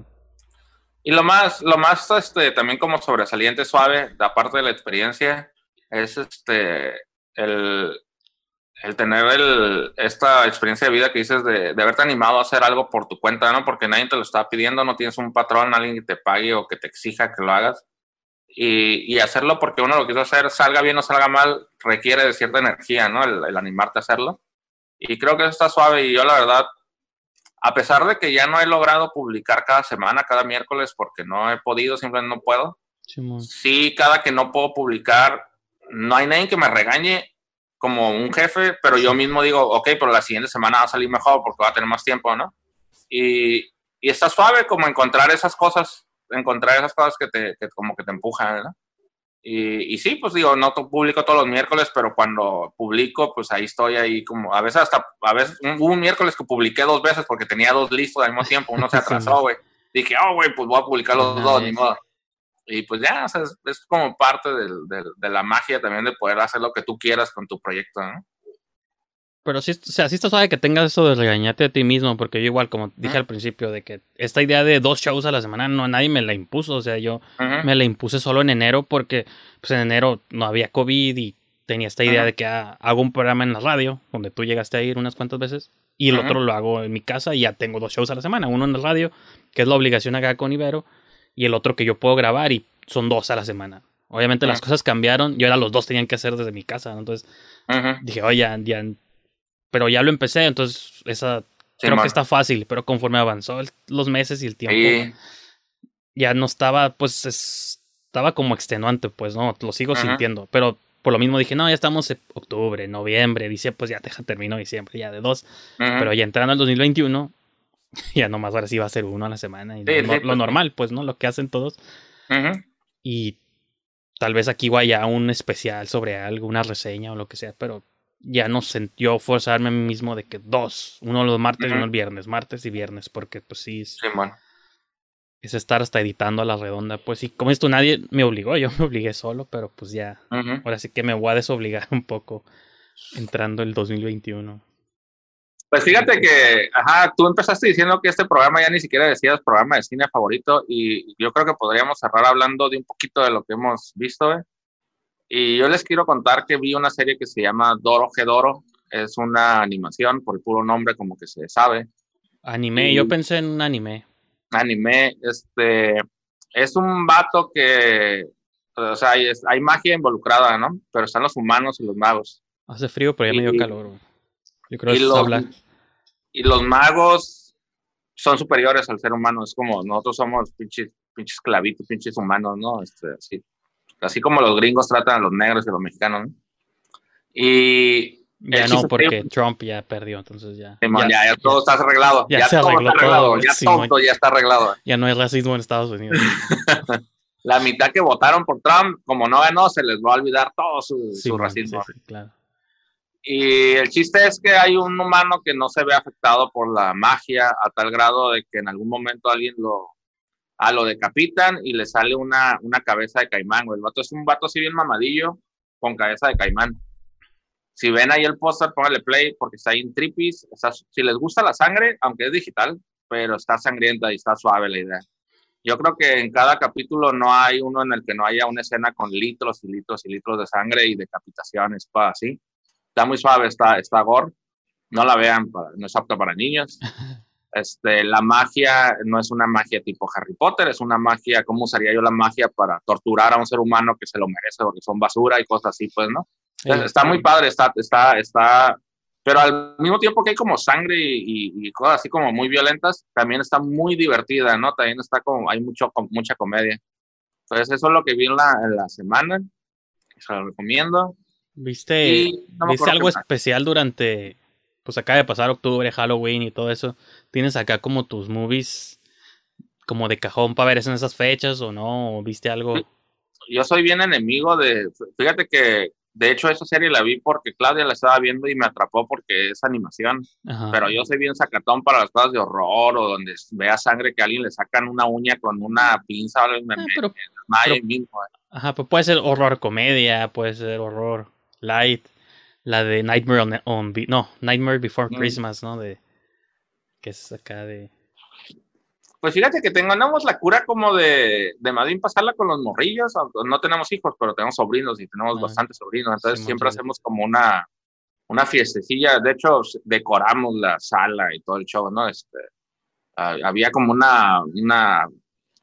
Speaker 2: Y lo más, lo más, este, también como sobresaliente suave, aparte de la experiencia, es este, el, el tener el, esta experiencia de vida que dices de, de, haberte animado a hacer algo por tu cuenta, ¿no? Porque nadie te lo está pidiendo, no tienes un patrón, alguien que te pague o que te exija que lo hagas. Y, y hacerlo porque uno lo quiso hacer, salga bien o salga mal, requiere de cierta energía, ¿no? El, el, animarte a hacerlo. Y creo que eso está suave y yo la verdad, a pesar de que ya no he logrado publicar cada semana, cada miércoles, porque no he podido, simplemente no puedo. Sí, sí cada que no puedo publicar, no hay nadie que me regañe como un jefe, pero yo mismo digo, ok, pero la siguiente semana va a salir mejor porque va a tener más tiempo, ¿no? Y, y está suave como encontrar esas cosas, encontrar esas cosas que te, que como que te empujan, ¿no? Y, y, sí, pues digo, no publico todos los miércoles, pero cuando publico, pues ahí estoy ahí como, a veces hasta, a veces, hubo un miércoles que publiqué dos veces porque tenía dos listos al mismo tiempo, uno se atrasó, güey. Dije, oh, güey, pues voy a publicar los dos, ni modo. Y pues ya, o sea, es, como parte de la magia también de poder hacer lo que tú quieras con tu proyecto, ¿no?
Speaker 1: Pero sí, o sea, sí está suave que tengas eso de regañarte a ti mismo, porque yo igual, como dije al principio, de que esta idea de dos shows a la semana, no, nadie me la impuso, o sea, yo me la impuse solo en enero porque, pues en enero no había COVID y tenía esta idea de que ah, hago un programa en la radio, donde tú llegaste a ir unas cuantas veces, y el otro lo hago en mi casa y ya tengo dos shows a la semana, uno en la radio, que es la obligación acá con Ibero, y el otro que yo puedo grabar y son dos a la semana. Obviamente las cosas cambiaron y ahora los dos tenían que hacer desde mi casa, entonces dije, oye, ya, ya, pero ya lo empecé, entonces esa creo que está fácil, pero conforme avanzó los meses y el tiempo, ya no estaba, pues estaba como extenuante, pues no, lo sigo sintiendo, pero por lo mismo dije, no, ya estamos en octubre, noviembre, dice, pues ya terminó diciembre, ya de dos. Pero ya entrando al 2021, ya nomás ahora sí va a ser uno a la semana. Y lo, pues, normal, pues, ¿no? Lo que hacen todos. Y tal vez aquí vaya un especial sobre algo, una reseña o lo que sea, pero ya no sentió forzarme a mí mismo de que dos, uno los martes y uno el viernes, martes y viernes, porque pues sí, es,
Speaker 2: sí
Speaker 1: es estar hasta editando a la redonda. Pues sí, como esto nadie me obligó, yo me obligué solo, pero pues ya, ahora sí que me voy a desobligar un poco entrando el 2021.
Speaker 2: Pues fíjate que, ajá, tú empezaste diciendo que este programa ya ni siquiera decías programa de cine favorito y yo creo que podríamos cerrar hablando de un poquito de lo que hemos visto, ¿eh? Y yo les quiero contar que vi una serie que se llama Doro Gedoro, es una animación, por el puro nombre como que se sabe.
Speaker 1: Anime, yo pensé en un anime
Speaker 2: anime, este, es un vato que, o sea, hay, hay, magia involucrada, ¿no? Pero están los humanos y los magos.
Speaker 1: Hace frío, pero ya me dio calor. Yo creo que los, habla.
Speaker 2: Y los magos son superiores al ser humano, es como nosotros somos pinches, pinches clavitos, pinches humanos, ¿no? Este, así. Así como los gringos tratan a los negros y a los mexicanos, ¿no? Y
Speaker 1: ya no, porque Trump ya perdió, entonces ya.
Speaker 2: ya, ya, todo está arreglado. Ya, todo está arreglado. ya todo ya está arreglado.
Speaker 1: Ya no hay racismo en Estados Unidos.
Speaker 2: la mitad que votaron por Trump, como no ganó, se les va a olvidar todo su, su racismo.
Speaker 1: claro.
Speaker 2: Y el chiste es que hay un humano que no se ve afectado por la magia a tal grado de que en algún momento alguien lo, a lo decapitan y le sale una, una cabeza de caimán. El vato es un vato así bien mamadillo con cabeza de caimán si ven ahí el póster, pónganle play porque está ahí en tripis. si les gusta la sangre, aunque es digital, pero está sangrienta y está suave la idea. Yo creo que en cada capítulo no hay uno en el que no haya una escena con litros y litros y litros de sangre y decapitaciones, para así. Está muy suave, está, está gore. No la vean, no es apta para niños. Este, la magia no es una magia tipo Harry Potter, es una magia, ¿cómo usaría yo la magia para torturar a un ser humano que se lo merece porque son basura y cosas así, pues, ¿no? Está muy padre, está, está, está, pero al mismo tiempo que hay como sangre y, cosas así como muy violentas, también está muy divertida, ¿no? También está como, hay mucho, mucha comedia. Entonces eso es lo que vi en la, en la semana, se lo recomiendo.
Speaker 1: ¿Viste, ¿viste algo especial durante, pues acaba de pasar octubre, Halloween y todo eso? ¿Tienes acá como tus movies como de cajón para ver eso en esas fechas o no? viste algo?
Speaker 2: Yo soy bien enemigo de, fíjate que de hecho, esa serie la vi porque Claudia la estaba viendo y me atrapó porque es animación. Pero yo soy bien sacatón para las cosas de horror o donde vea sangre que a alguien le sacan una uña con una pinza o algo.
Speaker 1: Ah, mismo. Eh. Ajá, pues puede ser horror comedia, puede ser horror light. La de Nightmare on, no, Nightmare Before mm. Christmas, ¿no? De que es acá de
Speaker 2: pues fíjate que tengamos la cura como de, de Madrid pasarla con los morrillos. No tenemos hijos, pero tenemos sobrinos y tenemos bastantes sobrinos. Entonces siempre hacemos como una, una fiestecilla. De hecho, decoramos la sala y todo el show, ¿no? Este, había como una, una,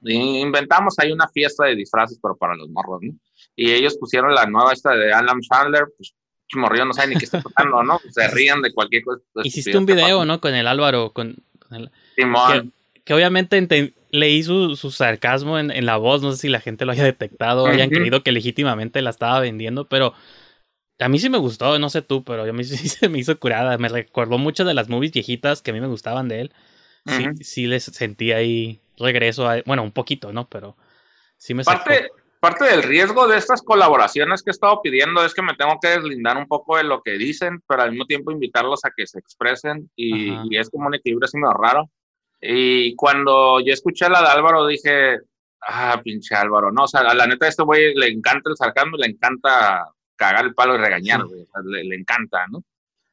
Speaker 2: inventamos ahí una fiesta de disfraces, pero para los morros, ¿no? Y ellos pusieron la nueva esta de Alan Chandler, pues morrillo no sabe ni qué está tocando, ¿no? Se rían de cualquier cosa.
Speaker 1: Hiciste un video, ¿no? Con el Álvaro, con, el,
Speaker 2: Simón
Speaker 1: que obviamente leí su, su sarcasmo en, en, la voz, no sé si la gente lo haya detectado, o hayan creído que legítimamente la estaba vendiendo, pero a mí sí me gustó, no sé tú, pero a mí sí se me hizo curada, me recordó muchas de las movies viejitas que a mí me gustaban de él. Sí, sí les sentí ahí regreso a, bueno, un poquito, ¿no? Pero sí me
Speaker 2: parte, parte del riesgo de estas colaboraciones que he estado pidiendo es que me tengo que deslindar un poco de lo que dicen, pero al mismo tiempo invitarlos a que se expresen y, y es como un equilibrio así medio raro. Y cuando yo escuché la de Álvaro, dije, ah, pinche Álvaro, no, o sea, a la neta a este güey le encanta el sarcasmo, le encanta cagar el palo y regañar, güey, le, encanta, ¿no?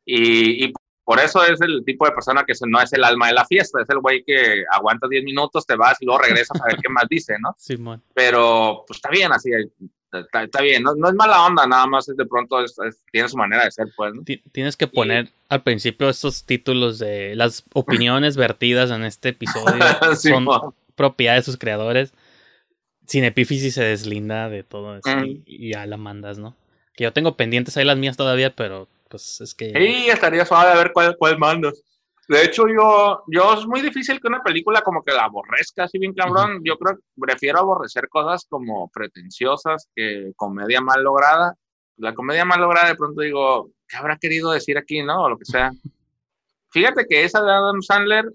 Speaker 2: Y, y, por eso es el tipo de persona que no es el alma de la fiesta, es el güey que aguanta 10 minutos, te vas y luego regresas a ver qué más dice, ¿no?
Speaker 1: Simón.
Speaker 2: Pero, pues está bien, así, está, bien, no, es mala onda, nada más de pronto tiene su manera de ser, pues.
Speaker 1: Tienes que poner al principio estos títulos de las opiniones vertidas en este episodio son propiedad de sus creadores. Sin epífisis se deslinda de todo eso y, ya la mandas, ¿no? Que yo tengo pendientes ahí las mías todavía, pero pues es que...
Speaker 2: Sí, estaría suave a ver cuál, cuál mandas. De hecho, yo, yo es muy difícil que una película como que la aborrezca así bien cabrón. Yo creo que prefiero aborrecer cosas como pretenciosas que comedia mal lograda. La comedia mal lograda de pronto digo, ¿qué habrá querido decir aquí, no? O lo que sea. Fíjate que esa de Adam Sandler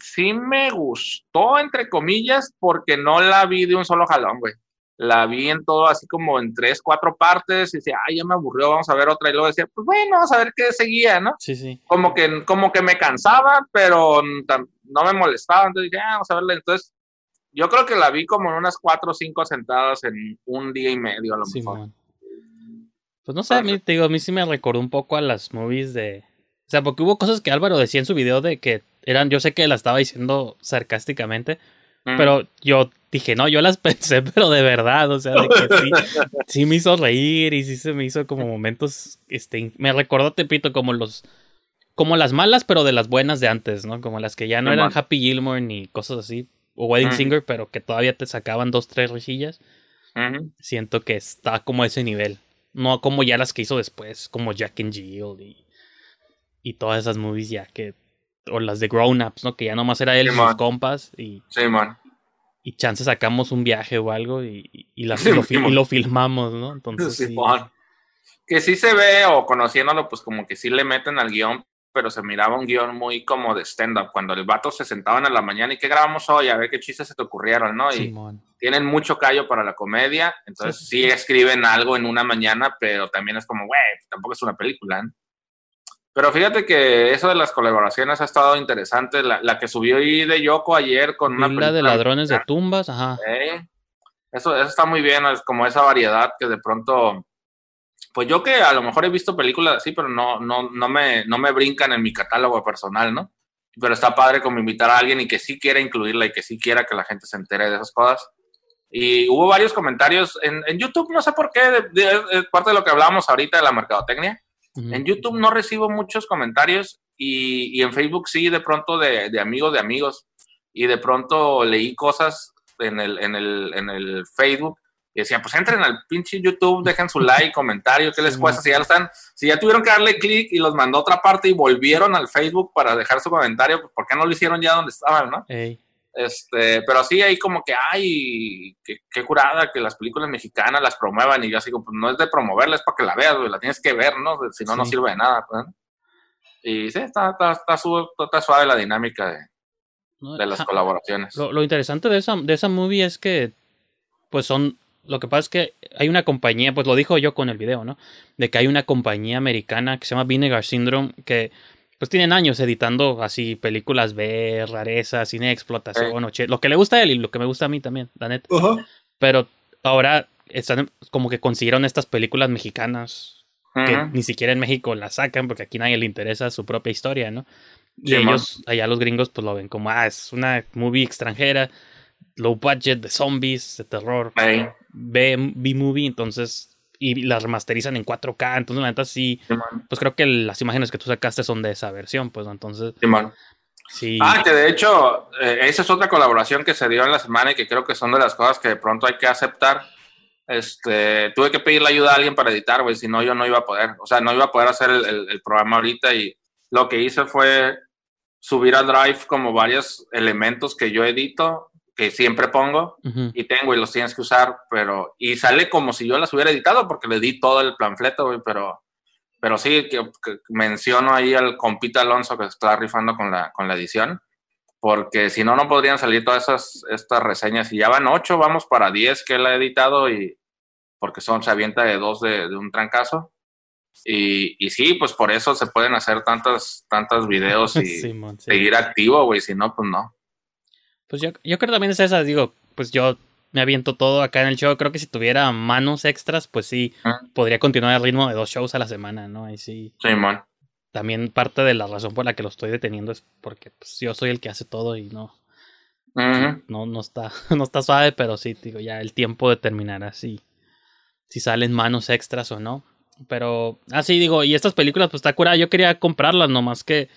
Speaker 2: sí me gustó, entre comillas, porque no la vi de un solo jalón, güey la vi en todo así como en tres, cuatro partes y decía, ay, ya me aburrió, vamos a ver otra. Y luego decía, pues bueno, vamos a ver qué seguía, ¿no?
Speaker 1: Sí, sí.
Speaker 2: Como que, como que me cansaba, pero no me molestaba. Entonces dije, ah, vamos a verla. Entonces, yo creo que la vi como en unas cuatro o cinco sentadas en un día y medio a lo mejor.
Speaker 1: Pues no sé, a mí, te digo, a mí sí me recordó un poco a las movies de... O sea, porque hubo cosas que Álvaro decía en su video de que eran, yo sé que la estaba diciendo sarcásticamente, pero yo dije, no, yo las pensé, pero de verdad, o sea, de que sí, sí me hizo reír y sí se me hizo como momentos, este, me recordó, Tepito, como los, como las malas, pero de las buenas de antes, ¿no? Como las que ya no eran Happy Gilmore ni cosas así, o Wedding Singer, pero que todavía te sacaban dos, tres risillas. Siento que está como a ese nivel. No como ya las que hizo después, como Jack and Jill y, y todas esas movies ya que o las de Grown Ups, ¿no? Que ya nomás era él y sus compas y...
Speaker 2: Sí, man.
Speaker 1: Y chance sacamos un viaje o algo y, y, lo, filmamos, ¿no? Entonces sí,
Speaker 2: Que sí se ve, o conociéndolo, pues como que sí le meten al guion, pero se miraba un guion muy como de stand-up, cuando el vato se sentaban en la mañana y qué grabamos hoy, a ver qué chistes se te ocurrieron, ¿no? Y tienen mucho callo para la comedia, entonces sí, escriben algo en una mañana, pero también es como, güey, tampoco es una película, ¿no? Pero fíjate que eso de las colaboraciones ha estado interesante. La, que subió ahí de Yoko ayer con una.
Speaker 1: La de ladrones de tumbas, ajá.
Speaker 2: Eso, eso está muy bien, es como esa variedad que de pronto. Pues yo que a lo mejor he visto películas así, pero no, no, no, me, no me brincan en mi catálogo personal, ¿no? Pero está padre como invitar a alguien y que sí quiera incluirla y que sí quiera que la gente se entere de esas cosas. Y hubo varios comentarios en, en YouTube, no sé por qué, de, parte de lo que hablábamos ahorita de la mercadotecnia en YouTube no recibo muchos comentarios y, en Facebook sí, de pronto de, amigos de amigos. Y de pronto leí cosas en el, en el, en el Facebook y decía, pues entren al pinche YouTube, dejen su like, comentario, ¿qué les cuesta? Si ya están, si ya tuvieron que darle clic y los mandó a otra parte y volvieron al Facebook para dejar su comentario, ¿por qué no lo hicieron ya donde estaban, no? Este, pero sí hay como que, ay, qué, curada que las películas mexicanas las promuevan y yo así como, pues no es de promoverla, es para que la veas, la tienes que ver, ¿no? Si no, no sirve de nada. Pues. Y sí, está, está, está, suave la dinámica de, de las colaboraciones.
Speaker 1: Lo, interesante de esa, de esa movie es que, pues son, lo que pasa es que hay una compañía, pues lo dijo yo con el video, ¿no? De que hay una compañía americana que se llama Vinegar Syndrome que pues tienen años editando así películas B, rarezas, cine de explotación, lo que le gusta a él y lo que me gusta a mí también, la neta. Pero ahora están como que consiguieron estas películas mexicanas que ni siquiera en México las sacan porque aquí nadie le interesa su propia historia, ¿no? Y ellos, allá los gringos, pues lo ven como, ah, es una movie extranjera, low budget, de zombies, de terror, B-movie, entonces y las remasterizan en 4K. Entonces, la neta sí. pues creo que las imágenes que tú sacaste son de esa versión, pues entonces.
Speaker 2: Sí, Ah, que de hecho, eh, esa es otra colaboración que se dio en la semana y que creo que son de las cosas que de pronto hay que aceptar. Este, tuve que pedirle ayuda a alguien para editar, güey, si no yo no iba a poder. O sea, no iba a poder hacer el, el programa ahorita y lo que hice fue subir a Drive como varios elementos que yo edito que siempre pongo y tengo y los tienes que usar, pero y sale como si yo las hubiera editado porque le di todo el panfleto, pero pero sí que, menciono ahí al compita Alonso que está rifando con la con la edición, porque si no no podrían salir todas esas estas reseñas y ya van ocho, vamos para diez que él ha editado y porque son se avienta de dos de, un trancazo. Y, y, sí, pues por eso se pueden hacer tantas, tantas videos y seguir activo, güey, si no, pues no.
Speaker 1: Pues yo, yo creo también es esa, digo, pues yo me aviento todo acá en el show. Creo que si tuviera manos extras, pues sí, ah. podría continuar el ritmo de dos shows a la semana, ¿no? Y sí.
Speaker 2: Sí, man.
Speaker 1: También parte de la razón por la que lo estoy deteniendo es porque pues, yo soy el que hace todo y no. No, no está, no está suave, pero sí, digo, ya el tiempo de terminar así. si salen manos extras o no. Pero, así digo, y estas películas, pues está curada. Yo quería comprarlas, nomás que,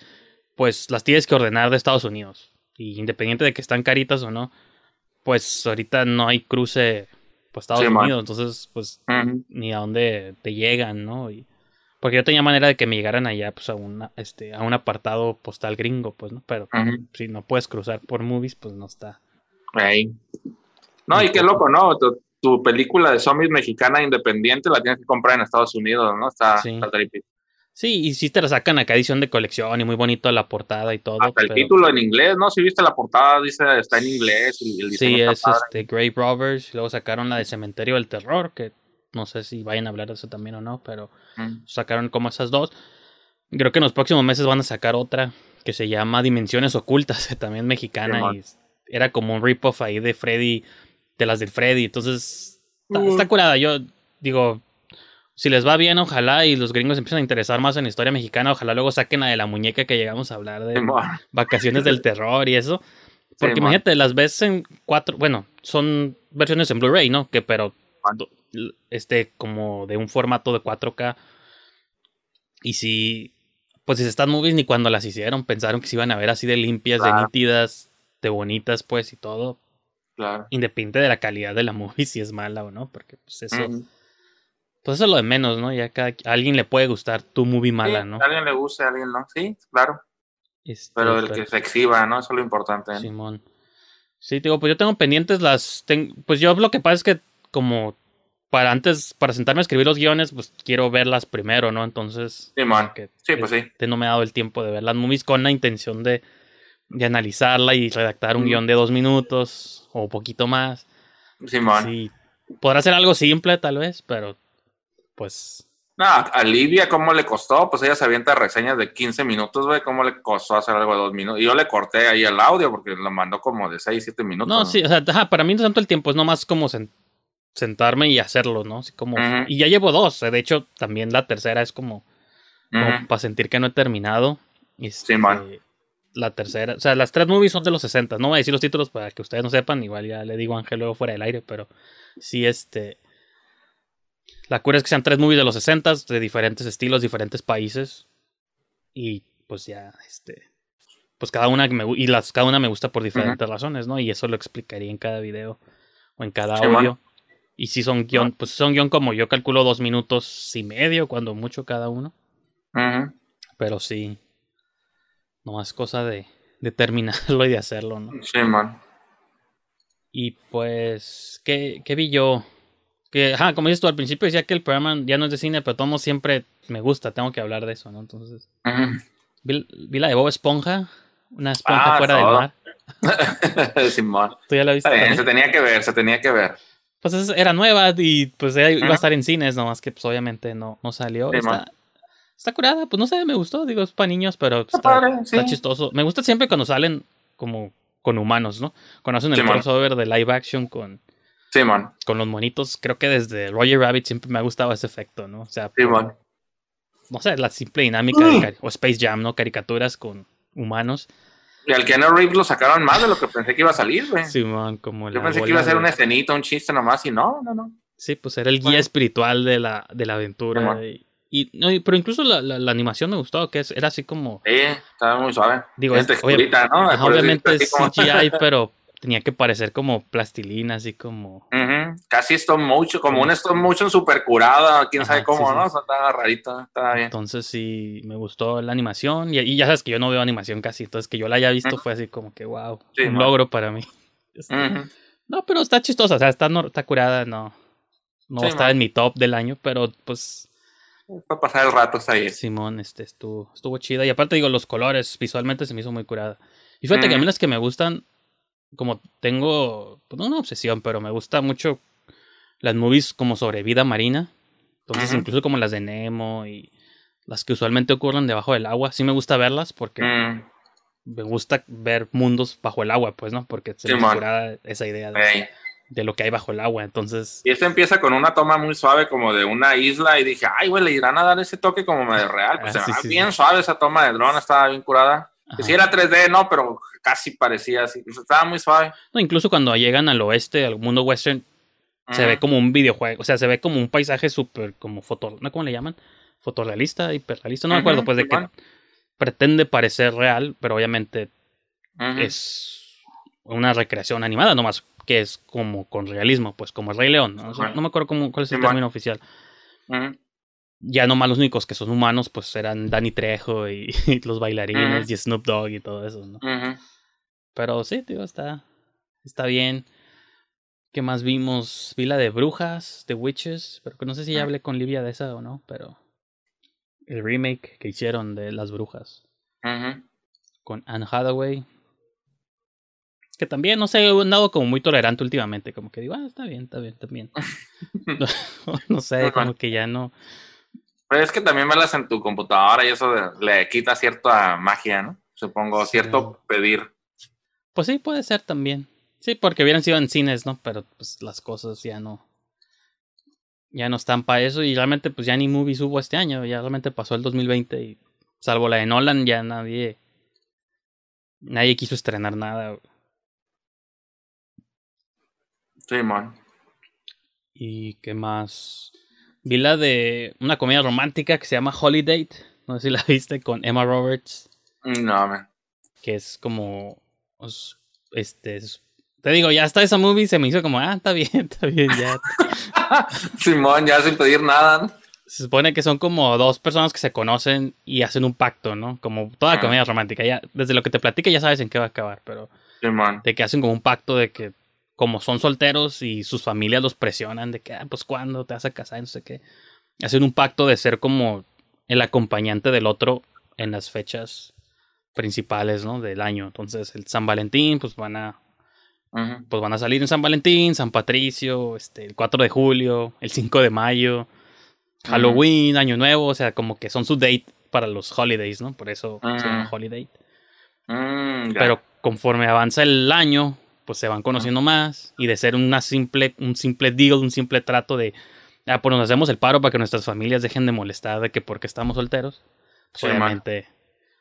Speaker 1: pues las tienes que ordenar de Estados Unidos. Y independiente de que están caritas o no, pues ahorita no hay cruce pues Estados Unidos, entonces, pues ni a dónde te llegan, ¿no? Y, porque yo tenía manera de que me llegaran allá, pues a, una, este, a un apartado postal gringo, pues, ¿no? Pero si no puedes cruzar por movies, pues no está.
Speaker 2: No, y qué loco, ¿no? Tu, película de zombies mexicana independiente la tienes que comprar en Estados Unidos, ¿no? Está, sí.
Speaker 1: Sí, y sí te la sacan acá edición de colección y muy bonito la portada y todo.
Speaker 2: Hasta el título en inglés, ¿no? Si viste la portada, dice, está en inglés. Y el
Speaker 1: sí, es este Grave Robbers. Luego sacaron la de Cementerio del Terror, que no sé si vayan a hablar de eso también o no, pero mm. sacaron como esas dos. Creo que en los próximos meses van a sacar otra que se llama Dimensiones Ocultas, también mexicana. y era como un rip-off ahí de Freddy, de las del Freddy. Entonces, está, curada. Yo digo, si les va bien, ojalá y los gringos empiezan a interesar más en la historia mexicana, ojalá luego saquen la de la muñeca que llegamos a hablar de vacaciones del terror y eso. Porque imagínate, las ves en cuatro, bueno, son versiones en Blu-ray, ¿no? Que pero este como de un formato de 4K. Y si pues si están movies ni cuando las hicieron pensaron que se iban a ver así de limpias, de nítidas, de bonitas, pues y todo.
Speaker 2: Claro.
Speaker 1: Independiente de la calidad de la movie, si es mala o no, porque pues eso. Pues eso es lo de menos, ¿no? Ya que a alguien le puede gustar tu movie mala, ¿no?
Speaker 2: A alguien le guste, a alguien no. Sí, claro. Este, pero el que se exhiba, ¿no? Eso es lo importante.
Speaker 1: Simón. Sí, digo, pues yo tengo pendientes las. pues yo lo que pasa es que, como para antes, para sentarme a escribir los guiones, pues quiero verlas primero, ¿no? Entonces.
Speaker 2: Simón. Sí, pues sí.
Speaker 1: No me ha dado el tiempo de ver las movies con la intención de de analizarla y redactar un guion de dos minutos o poquito más.
Speaker 2: Simón.
Speaker 1: Sí, podrá ser algo simple tal vez, pero pues...
Speaker 2: No, a Livia, ¿cómo le costó? Pues ella se avienta reseñas de 15 minutos, güey. ¿Cómo le costó hacer algo de dos minutos? Y yo le corté ahí el audio porque lo mandó como de 6, 7 minutos.
Speaker 1: No, sí, o sea, para mí no es tanto el tiempo, es nomás como sentarme y hacerlo, ¿no? Así como... Y ya llevo dos, de hecho, también la tercera es como, para sentir que no he terminado. Este, sí, man la tercera. O sea, las tres movies son de los 60. No voy a decir los títulos para que ustedes no sepan. Igual ya le digo a Ángel luego fuera del aire. Pero sí, este. La cura es que sean tres movies de los 60 de diferentes estilos, diferentes países. Y pues ya, este. Pues cada una me y las, cada una me gusta por diferentes razones, ¿no? Y eso lo explicaría en cada video o en cada audio. Y si son guion, pues son guion como yo calculo dos minutos y medio, cuando mucho cada uno. Pero sí, no es cosa de, de terminarlo y de hacerlo, ¿no?
Speaker 2: Sí, man.
Speaker 1: Y pues, ¿qué, qué vi yo? Que, ajá, como dices tú al principio, decía que el programa ya no es de cine, pero todo siempre me gusta, tengo que hablar de eso, ¿no? Entonces, vi, la de Bob Esponja, una esponja ah, fuera del mar.
Speaker 2: Simón.
Speaker 1: ¿Tú ya la viste?
Speaker 2: se tenía que ver, se tenía que ver.
Speaker 1: Pues era nueva y pues iba a estar en cines, nomás que pues obviamente no, no salió. Está, está curada, pues no sé, me gustó, digo, es para niños, pero está, chistoso. Me gusta siempre cuando salen como con humanos, ¿no? Cuando hacen el crossover de live action con,
Speaker 2: sí, man.
Speaker 1: con los monitos, creo que desde Roger Rabbit siempre me ha gustado ese efecto, ¿no? O sea, no sé, la simple dinámica de, o Space Jam, ¿no? Caricaturas con humanos.
Speaker 2: Y al Keanu Reeves lo sacaron más de lo que pensé que iba a salir, güey.
Speaker 1: Sí, man, como
Speaker 2: Yo pensé que iba a ser una escenita, un chiste nomás, y no, no, no.
Speaker 1: Sí, pues era el guía espiritual de la, de la aventura. Y, no, pero incluso la, la, animación me gustó, que era así como.
Speaker 2: Sí, estaba muy suave.
Speaker 1: Digo, es, ¿no? obviamente es CGI, pero tenía que parecer como plastilina, así como.
Speaker 2: Casi stop motion, como un stop motion super curada, quién sabe cómo, ¿no? estaba rarito, estaba bien.
Speaker 1: Entonces sí, me gustó la animación. Y, ya sabes que yo no veo animación casi, entonces que yo la haya visto fue así como que, wow, un logro para mí. No, pero está chistosa, o sea, está, está curada, no. No está en mi top del año, pero pues
Speaker 2: para pasar el rato está ahí.
Speaker 1: Simón, este estuvo, estuvo chida. Y aparte digo, los colores, visualmente se me hizo muy curada. Y fíjate que a mí las que me gustan, como tengo, pues no una obsesión, pero me gusta mucho las movies como sobre vida marina. Entonces, incluso como las de Nemo y las que usualmente ocurren debajo del agua, sí me gusta verlas porque mm. me gusta ver mundos bajo el agua, pues, ¿no? Porque se me curada esa idea de, de lo que hay bajo el agua. Entonces.
Speaker 2: Y este empieza con una toma muy suave, como de una isla, y dije, ay, güey, le irán a dar ese toque como medio real. Pues ah, bien suave esa toma de dron, estaba bien curada. Que si era 3D, no, pero casi parecía así. Estaba muy suave.
Speaker 1: No, incluso cuando llegan al oeste, al mundo western, se ve como un videojuego, o sea, se ve como un paisaje súper como foto, ¿no? ¿Cómo le llaman? Fotorrealista, hiperrealista, no me acuerdo, pues de que pretende parecer real, pero obviamente es una recreación animada nomás, que es como con realismo, pues como el Rey León, ¿no? no me acuerdo cómo, cuál es el término oficial. Ya nomás los únicos que son humanos, pues eran Danny Trejo y, los bailarines y Snoop Dogg y todo eso, ¿no? Pero sí, tío, está, está bien. ¿Qué más vimos? Vi la de Brujas, de Witches, pero no sé si ya ah. hablé con Livia de esa o no, pero el remake que hicieron de Las Brujas. Con Anne Hathaway. Que también, no sé, he andado como muy tolerante últimamente, como que digo, ah, está bien, está bien, está bien. no, sé, como que ya no.
Speaker 2: Pero es que también velas en tu computadora y eso le quita cierta magia, ¿no? Supongo, cierto pedir.
Speaker 1: Pues sí, puede ser también. Sí, porque hubieran sido en cines, ¿no? Pero pues las cosas ya no. Ya no están para eso y realmente pues ya ni movies hubo este año, ya realmente pasó el 2020 y salvo la de Nolan ya nadie nadie quiso estrenar nada.
Speaker 2: Sí, man.
Speaker 1: ¿Y qué más? Vi la de una comedia romántica que se llama Holiday, no sé si la viste con Emma Roberts.
Speaker 2: No, man.
Speaker 1: Que es como pues, este te digo, ya hasta esa movie se me hizo como, ah, está bien, está bien, ya.
Speaker 2: Simón, ya sin pedir nada.
Speaker 1: Se supone que son como dos personas que se conocen y hacen un pacto, ¿no? Como toda ah. comedia romántica. Ya, desde lo que te platique ya sabes en qué va a acabar, pero.
Speaker 2: Simón.
Speaker 1: De que hacen como un pacto de que, como son solteros y sus familias los presionan, de que, ah, pues cuándo te vas a casar, no sé qué. Hacen un pacto de ser como el acompañante del otro en las fechas principales, ¿no? Del año. Entonces, el San Valentín, pues van a pues van a salir en San Valentín, San Patricio, este, el 4 de julio, el 5 de mayo, Halloween, Año Nuevo, o sea, como que son su date para los holidays, ¿no? Por eso se llama holiday.
Speaker 2: Mm,
Speaker 1: Pero conforme avanza el año, pues se van conociendo más y de ser una simple, un simple deal, un simple trato de, ah, pues nos hacemos el paro para que nuestras familias dejen de molestar de que porque estamos solteros. Pues obviamente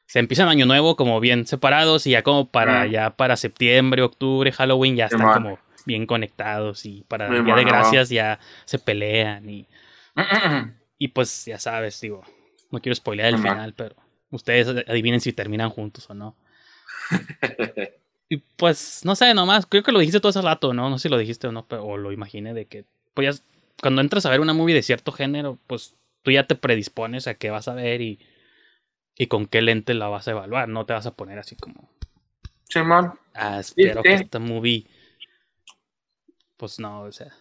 Speaker 1: se empiezan año nuevo como bien separados y ya como para ya para septiembre, octubre, Halloween ya están como bien conectados y para el día de gracias ya se pelean y y pues ya sabes, digo, no quiero spoilear el final, pero ustedes adivinen si terminan juntos o no. y pues no sé, nomás, creo que lo dijiste todo ese rato, ¿no? No sé si lo dijiste o no, pero, o lo imaginé de que pues ya, cuando entras a ver una movie de cierto género, pues tú ya te predispones a qué vas a ver y y con qué lente la vas a evaluar. No te vas a poner así como.
Speaker 2: Sí, man.
Speaker 1: Ah, espero que esta movie. Pues no, o sea.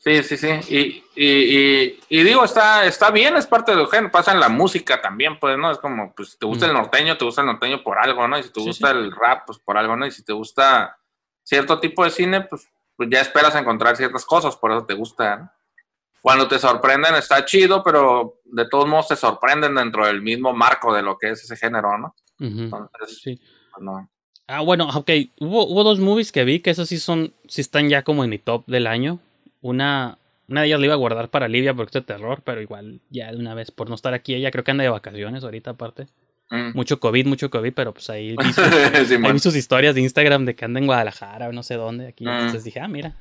Speaker 2: Sí, sí, sí. Y, y, y, digo, está, está bien, es parte del género. Pasa en la música también, pues, ¿no? Es como, pues, te gusta el norteño, te gusta el norteño por algo, ¿no? Y si te gusta el rap, pues por algo, ¿no? Y si te gusta cierto tipo de cine, pues, pues ya esperas encontrar ciertas cosas, por eso te gusta, ¿no? cuando te sorprenden está chido, pero de todos modos te sorprenden dentro del mismo marco de lo que es ese género, ¿no?
Speaker 1: Entonces, sí. Pues ah, bueno, ok. Hubo, hubo dos movies que vi que esos sí son, sí están ya como en mi top del año. Una, una de ellas la iba a guardar para Livia porque es de terror, pero igual ya de una vez, por no estar aquí, ella creo que anda de vacaciones ahorita aparte. Mm. Mucho COVID, mucho COVID, pero pues ahí vi, sus, historias de Instagram de que anda en Guadalajara o no sé dónde aquí. Mm. Entonces dije, ah, mira,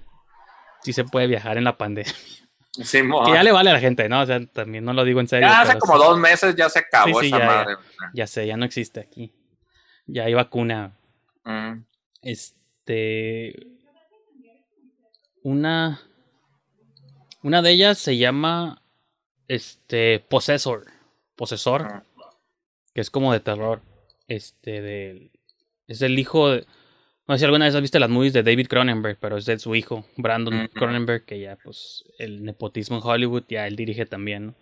Speaker 1: sí se puede viajar en la pandemia. que ya le vale a la gente, ¿no? O sea, también no lo digo en serio.
Speaker 2: Ya hace como dos meses ya se acabó esa
Speaker 1: ya,
Speaker 2: madre.
Speaker 1: Ya, sé, ya no existe aquí. Ya hay vacuna.
Speaker 2: Mm.
Speaker 1: Este. Una. Una de ellas se llama. Este. Possessor. Posesor. Mm. Que es como de terror. Este. De, es el hijo de no sé si alguna vez has visto las movies de David Cronenberg, pero es de su hijo, Brandon Cronenberg, que ya, pues, el nepotismo en Hollywood, ya él dirige también, ¿no?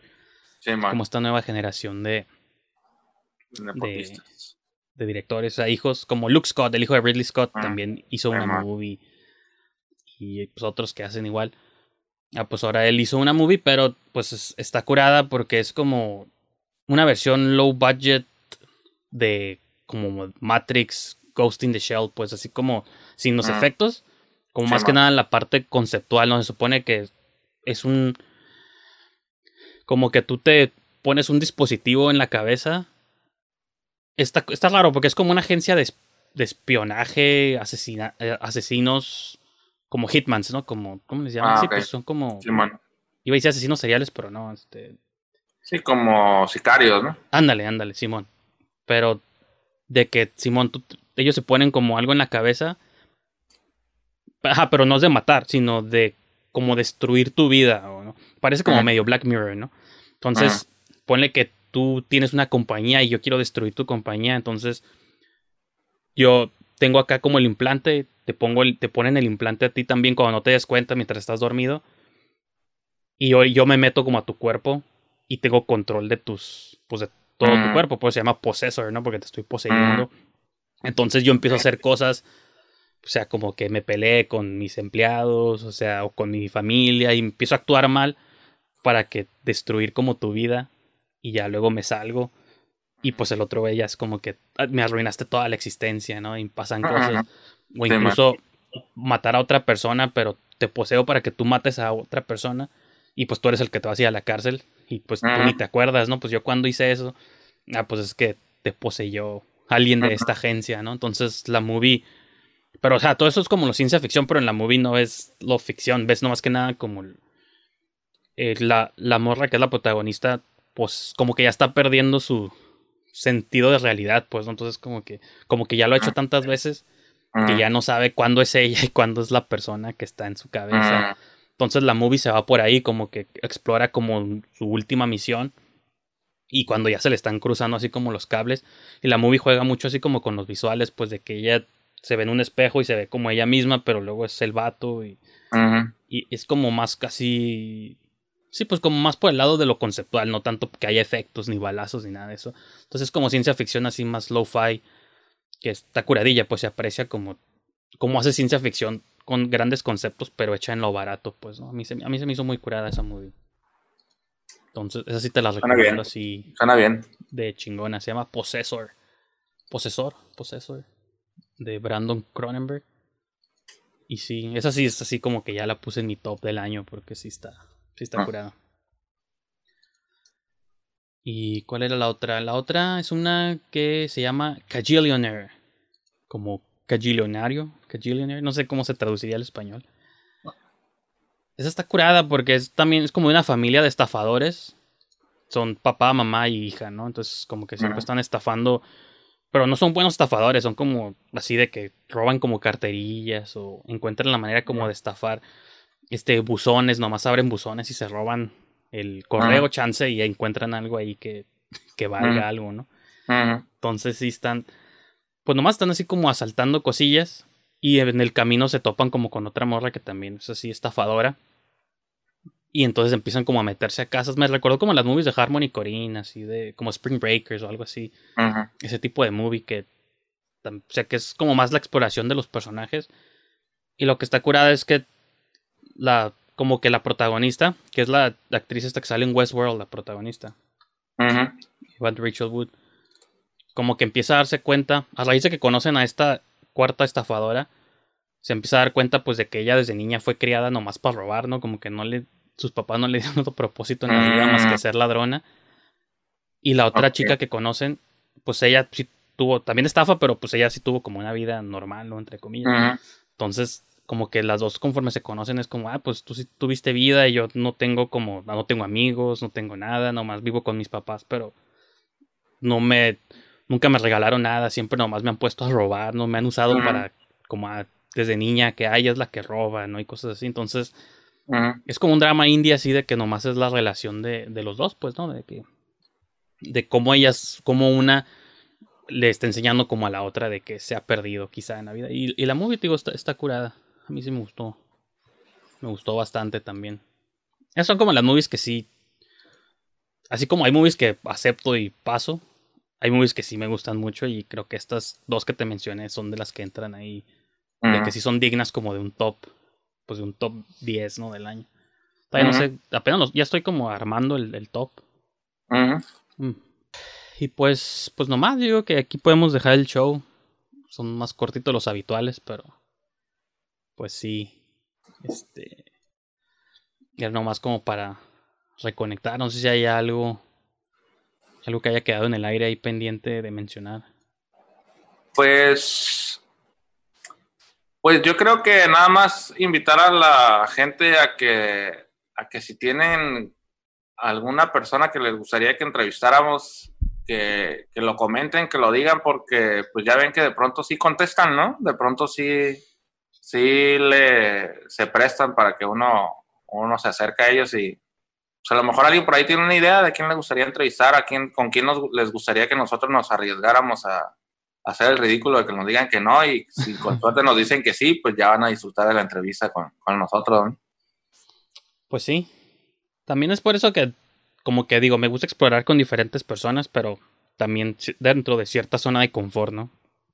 Speaker 2: Sí,
Speaker 1: Como esta nueva generación de, de, directores, o sea, hijos, como Luke Scott, el hijo de Ridley Scott, ah, también hizo una movie. Y pues otros que hacen igual. Ah, pues ahora él hizo una movie, pero pues está curada porque es como una versión low budget de como Matrix Ghost in the Shell, pues así como sin los ah. efectos, como más que nada la parte conceptual, ¿no? Se supone que es un... como que tú te pones un dispositivo en la cabeza. Está, está raro porque es como una agencia de, espionaje, asesina, eh, asesinos como hitmans, ¿no? Como, ¿cómo les llaman?
Speaker 2: Ah,
Speaker 1: sí, pues son como,
Speaker 2: Simón.
Speaker 1: iba a decir asesinos seriales, pero no, este,
Speaker 2: Sí, como sicarios, ¿no?
Speaker 1: ándale, ándale, Simón. Pero de que, Simón, tú- ellos se ponen como algo en la cabeza, ajá, pero no es de matar, sino de como destruir tu vida, ¿o ¿no? Parece como medio Black Mirror, ¿no? Entonces, ponle que tú tienes una compañía y yo quiero destruir tu compañía, entonces yo tengo acá como el implante, te pongo el, te ponen el implante a ti también cuando no te des cuenta mientras estás dormido. Y yo, yo me meto como a tu cuerpo y tengo control de tus, pues de todo tu
Speaker 2: Mm.
Speaker 1: cuerpo, pues se llama possessor, ¿no? Porque te estoy poseyendo. Entonces yo empiezo a hacer cosas, o sea, como que me peleé con mis empleados, o sea, o con mi familia y empiezo a actuar mal para que destruir como tu vida y ya luego me salgo y pues el otro güey ya es como que "Ah, me arruinaste toda la existencia, ¿no? Y pasan cosas o incluso matar a otra persona, pero te poseo para que tú mates a otra persona y pues tú eres el que te vas a ir a la cárcel y pues tú ni te acuerdas, ¿no? Pues yo cuando hice eso, ah, pues es que te poseyó alguien de
Speaker 2: Ajá.
Speaker 1: esta agencia, ¿no? Entonces la movie, pero o sea, todo eso es como lo ciencia ficción, pero en la movie no es lo ficción, ves no más que nada como el- eh, la, la morra que es la protagonista, pues como que ya está perdiendo su sentido de realidad, pues, ¿no? Entonces como que, como que ya lo ha hecho tantas veces que
Speaker 2: Mm,
Speaker 1: ya no sabe cuándo es ella y cuándo es la persona que está en su cabeza.
Speaker 2: mm,
Speaker 1: Entonces la movie se va por ahí, como que explora como su última misión. Y cuando ya se le están cruzando así como los cables. Y la movie juega mucho así como con los visuales, pues de que ella se ve en un espejo y se ve como ella misma, pero luego es el vato. Y, y es como más casi. Sí, pues como más por el lado de lo conceptual, no tanto que haya efectos, ni balazos, ni nada de eso. Entonces es como ciencia ficción así más low-fi, que está curadilla, pues se aprecia como, como hace ciencia ficción con grandes conceptos, pero hecha en lo barato, pues, ¿no? A mí se, a mí se me hizo muy curada esa movie. Entonces, esa sí te la
Speaker 2: Suena
Speaker 1: recomiendo
Speaker 2: bien.
Speaker 1: así
Speaker 2: Suena bien.
Speaker 1: de chingona. Se llama Possessor. Possessor, Possessor. De Brandon Cronenberg. Y sí, esa sí es así como que ya la puse en mi top del año porque sí está, sí está
Speaker 2: Ah.
Speaker 1: curada. ¿Y cuál era la otra? La otra es una que se llama Cagillionaire. Como cagillionario. Cagillionaire. No sé cómo se traduciría al español. Esa está curada porque es también es como una familia de estafadores. Son papá, mamá y hija, ¿no? Entonces como que siempre están estafando. Pero no son buenos estafadores, son como así de que roban como carterillas o encuentran la manera como de estafar este buzones, nomás abren buzones y se roban el correo chance y encuentran algo ahí que, que valga algo, ¿no? Entonces sí están, pues nomás están así como asaltando cosillas y en el camino se topan como con otra morra que también es así estafadora. Y entonces empiezan como a meterse a casas. Me recuerdo como las movies de Harmony Corrine, así de como Spring Breakers o algo así. Ese tipo de movie que, o sea, que es como más la exploración de los personajes. Y lo que está curada es que la, como que la protagonista, que es la actriz esta que sale en Westworld, la protagonista. Igual Rachel Wood, como que empieza a darse cuenta, a raíz de que conocen a esta cuarta estafadora, se empieza a dar cuenta pues de que ella desde niña fue criada nomás para robar, ¿no? Como que no le, sus papás no le dieron otro propósito en la vida más que ser ladrona. Y la otra chica que conocen, pues ella sí tuvo, también estafa, pero pues ella sí tuvo como una vida normal, ¿no? Entre comillas. Entonces, como que las dos conforme se conocen es como, ah, pues tú sí tuviste vida y yo no tengo como, no tengo amigos, no tengo nada, nomás vivo con mis papás, pero no me, nunca me regalaron nada, siempre nomás me han puesto a robar, no me han usado para, como a- desde niña, que ella es la que roba, ¿no? Y cosas así, entonces es como un drama indie así de que nomás es la relación de, de los dos, pues, ¿no? De que, de cómo ellas, como una le está enseñando como a la otra de que se ha perdido quizá en la vida. Y, y la movie, digo, está, está curada. A mí sí me gustó. Me gustó bastante también. Esas son como las movies que sí. Así como hay movies que acepto y paso. Hay movies que sí me gustan mucho. Y creo que estas dos que te mencioné son de las que entran ahí. De que sí son dignas como de un top. Pues de un top 10, ¿no? Del año. Todavía no sé. Apenas los- ya estoy como armando el, el top. Mm. Y pues, pues nomás digo que aquí podemos dejar el show. Son más cortitos los habituales, pero pues sí. Este. Era nomás como para reconectar. No sé si hay algo. Algo que haya quedado en el aire ahí pendiente de mencionar.
Speaker 2: Pues. Pues yo creo que nada más invitar a la gente a que, a que si tienen alguna persona que les gustaría que entrevistáramos, que, que, lo comenten, que lo digan, porque pues ya ven que de pronto sí contestan, ¿no? De pronto sí, sí le, se prestan para que uno, uno se acerque a ellos y pues, a lo mejor alguien por ahí tiene una idea de quién le gustaría entrevistar, a quién, con quién nos, les gustaría que nosotros nos arriesgáramos a, hacer el ridículo de que nos digan que no y si con suerte nos dicen que sí, pues ya van a disfrutar de la entrevista con, con nosotros.
Speaker 1: Pues sí. También es por eso que, como que digo, me gusta explorar con diferentes personas, pero también dentro de cierta zona de confort, ¿no?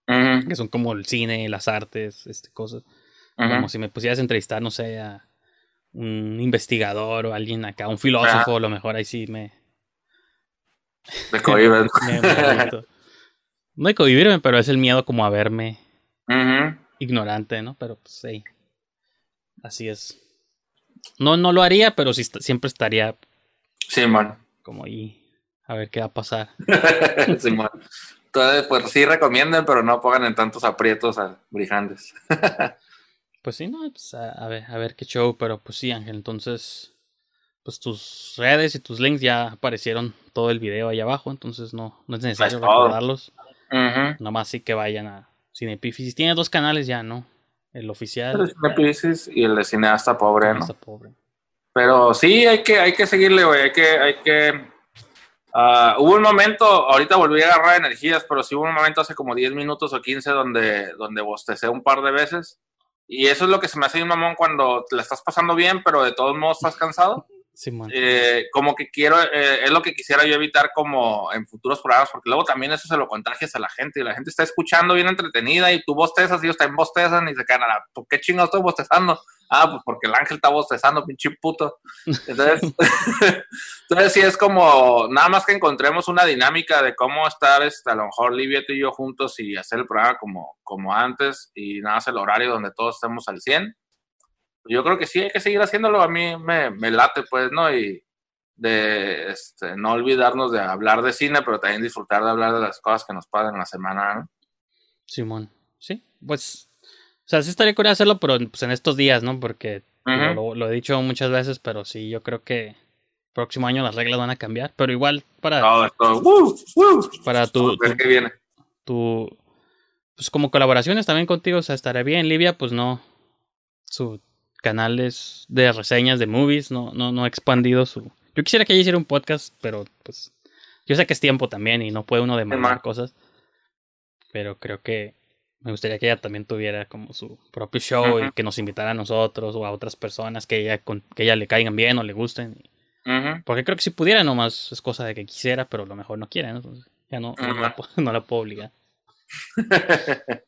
Speaker 1: Que son como el cine, las artes, este, cosas. Como si me pusieras a entrevistar, no sé, a un investigador o alguien acá, un filósofo, a lo mejor ahí sí me...
Speaker 2: Me cohiben.
Speaker 1: no hay que pero es el miedo como a verme ignorante, ¿no? Pero pues sí. Así es. No, no lo haría, pero sí siempre estaría.
Speaker 2: Sí, man.
Speaker 1: Como ahí. A ver qué va a pasar.
Speaker 2: sí, man. Entonces, pues sí recomienden, pero no pongan en tantos aprietos a brijandes.
Speaker 1: pues sí, no, pues a, ver, a ver qué show, pero pues sí, Ángel, entonces pues tus redes y tus links ya aparecieron todo el video ahí abajo, entonces no, no es necesario recordarlos. Uh Nomás sí que vayan a Cinepifisis. Tiene dos canales ya, ¿no? El oficial.
Speaker 2: El de Cinepifisis y el de Cineasta Pobre, ¿no? Pobre. Pero sí, hay que, hay que seguirle, güey. Hay que, hay que. Uh, hubo un momento, ahorita volví a agarrar energías, pero sí hubo un momento hace como 10 minutos o 15 donde, donde bostecé un par de veces. Y eso es lo que se me hace un mamón cuando te la estás pasando bien, pero de todos modos estás cansado. Eh, como que quiero, eh, es lo que quisiera yo evitar como en futuros programas, porque luego también eso se lo contagias a la gente y la gente está escuchando bien entretenida y tú bostezas y ellos también bostezan y se quedan a la, ¿por qué chingados estoy bostezando? Ah, pues porque el ángel está bostezando, pinche puto. Entonces, entonces sí es como, nada más que encontremos una dinámica de cómo estar, este, a lo mejor Livia, tú y yo juntos y hacer el programa como, como antes y nada más el horario donde todos estemos al 100 yo creo que sí hay que seguir haciéndolo. A mí me, me late, pues, ¿no? Y de este, no olvidarnos de hablar de cine, pero también disfrutar de hablar de las cosas que nos pasan en la semana, ¿no?
Speaker 1: Simón, sí, pues, o sea, sí estaría curioso hacerlo, pero pues en estos días, ¿no? Porque lo, he dicho muchas veces, pero sí, yo creo que próximo año las reglas van a cambiar, pero igual para... Para tu...
Speaker 2: tu, viene.
Speaker 1: tu pues como colaboraciones también contigo, o sea, estaría bien. Livia, pues no, su canales de reseñas de movies, no, no, no ha expandido su... Yo quisiera que ella hiciera un podcast, pero pues yo sé que es tiempo también y no puede uno demandar cosas, pero creo que me gustaría que ella también tuviera como su propio show y que nos invitara a nosotros o a otras personas que ella, que ella le caigan bien o le gusten. Porque creo que si pudiera nomás es cosa de que quisiera, pero a lo mejor no quiere, Entonces, ya no, no, la, no, la, puedo obligar.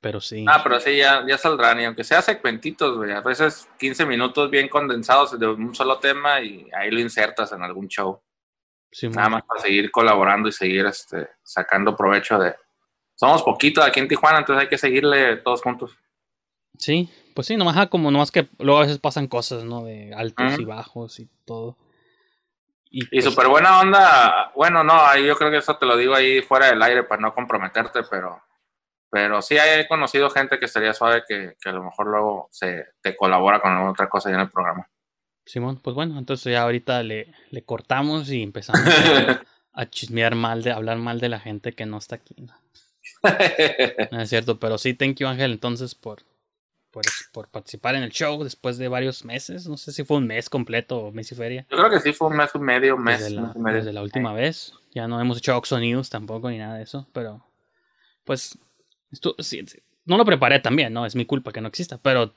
Speaker 1: Pero sí.
Speaker 2: Ah, pero sí, ya, ya saldrán. Y aunque sea segmentitos, güey, a veces 15 minutos bien condensados de un solo tema y ahí lo insertas en algún show. Sí, Nada más para seguir colaborando y seguir este, sacando provecho de... Somos poquitos aquí en Tijuana, entonces hay que seguirle todos juntos.
Speaker 1: Sí, pues sí, nomás como nomás que luego a veces pasan cosas, ¿no? De altos y bajos y todo.
Speaker 2: Y, y pues súper buena onda, bueno, no, yo creo que eso te lo digo ahí fuera del aire para no comprometerte, pero pero sí he conocido gente que estaría suave que, que a lo mejor luego se te colabora con otra cosa ya en el programa.
Speaker 1: Simón, pues bueno, entonces ya ahorita le, le cortamos y empezamos a, chismear mal, de hablar mal de la gente que no está aquí. No, es cierto, pero sí, thank you Ángel entonces por, por, por, participar en el show después de varios meses. No sé si fue un mes completo o mes y feria.
Speaker 2: Yo creo que sí fue un mes y medio, mes.
Speaker 1: Desde la, medio. Desde la última vez. Ya no hemos hecho Oxo News tampoco ni nada de eso, pero pues esto, sí, no lo preparé también, ¿no? Es mi culpa que no exista, pero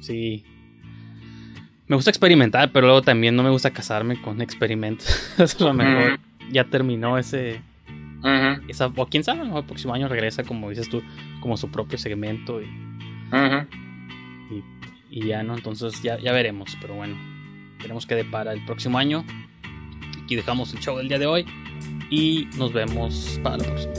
Speaker 1: sí. Me gusta experimentar, pero luego también no me gusta casarme con experimentos. es lo mejor. Ya terminó ese. Esa, o quién sabe, el próximo año regresa, como dices tú, como su propio segmento. Y, y, ya, ¿no? Entonces ya, ya veremos, pero bueno. Veremos qué depara el próximo año. Aquí dejamos el show del día de hoy. Y nos vemos para la próxima.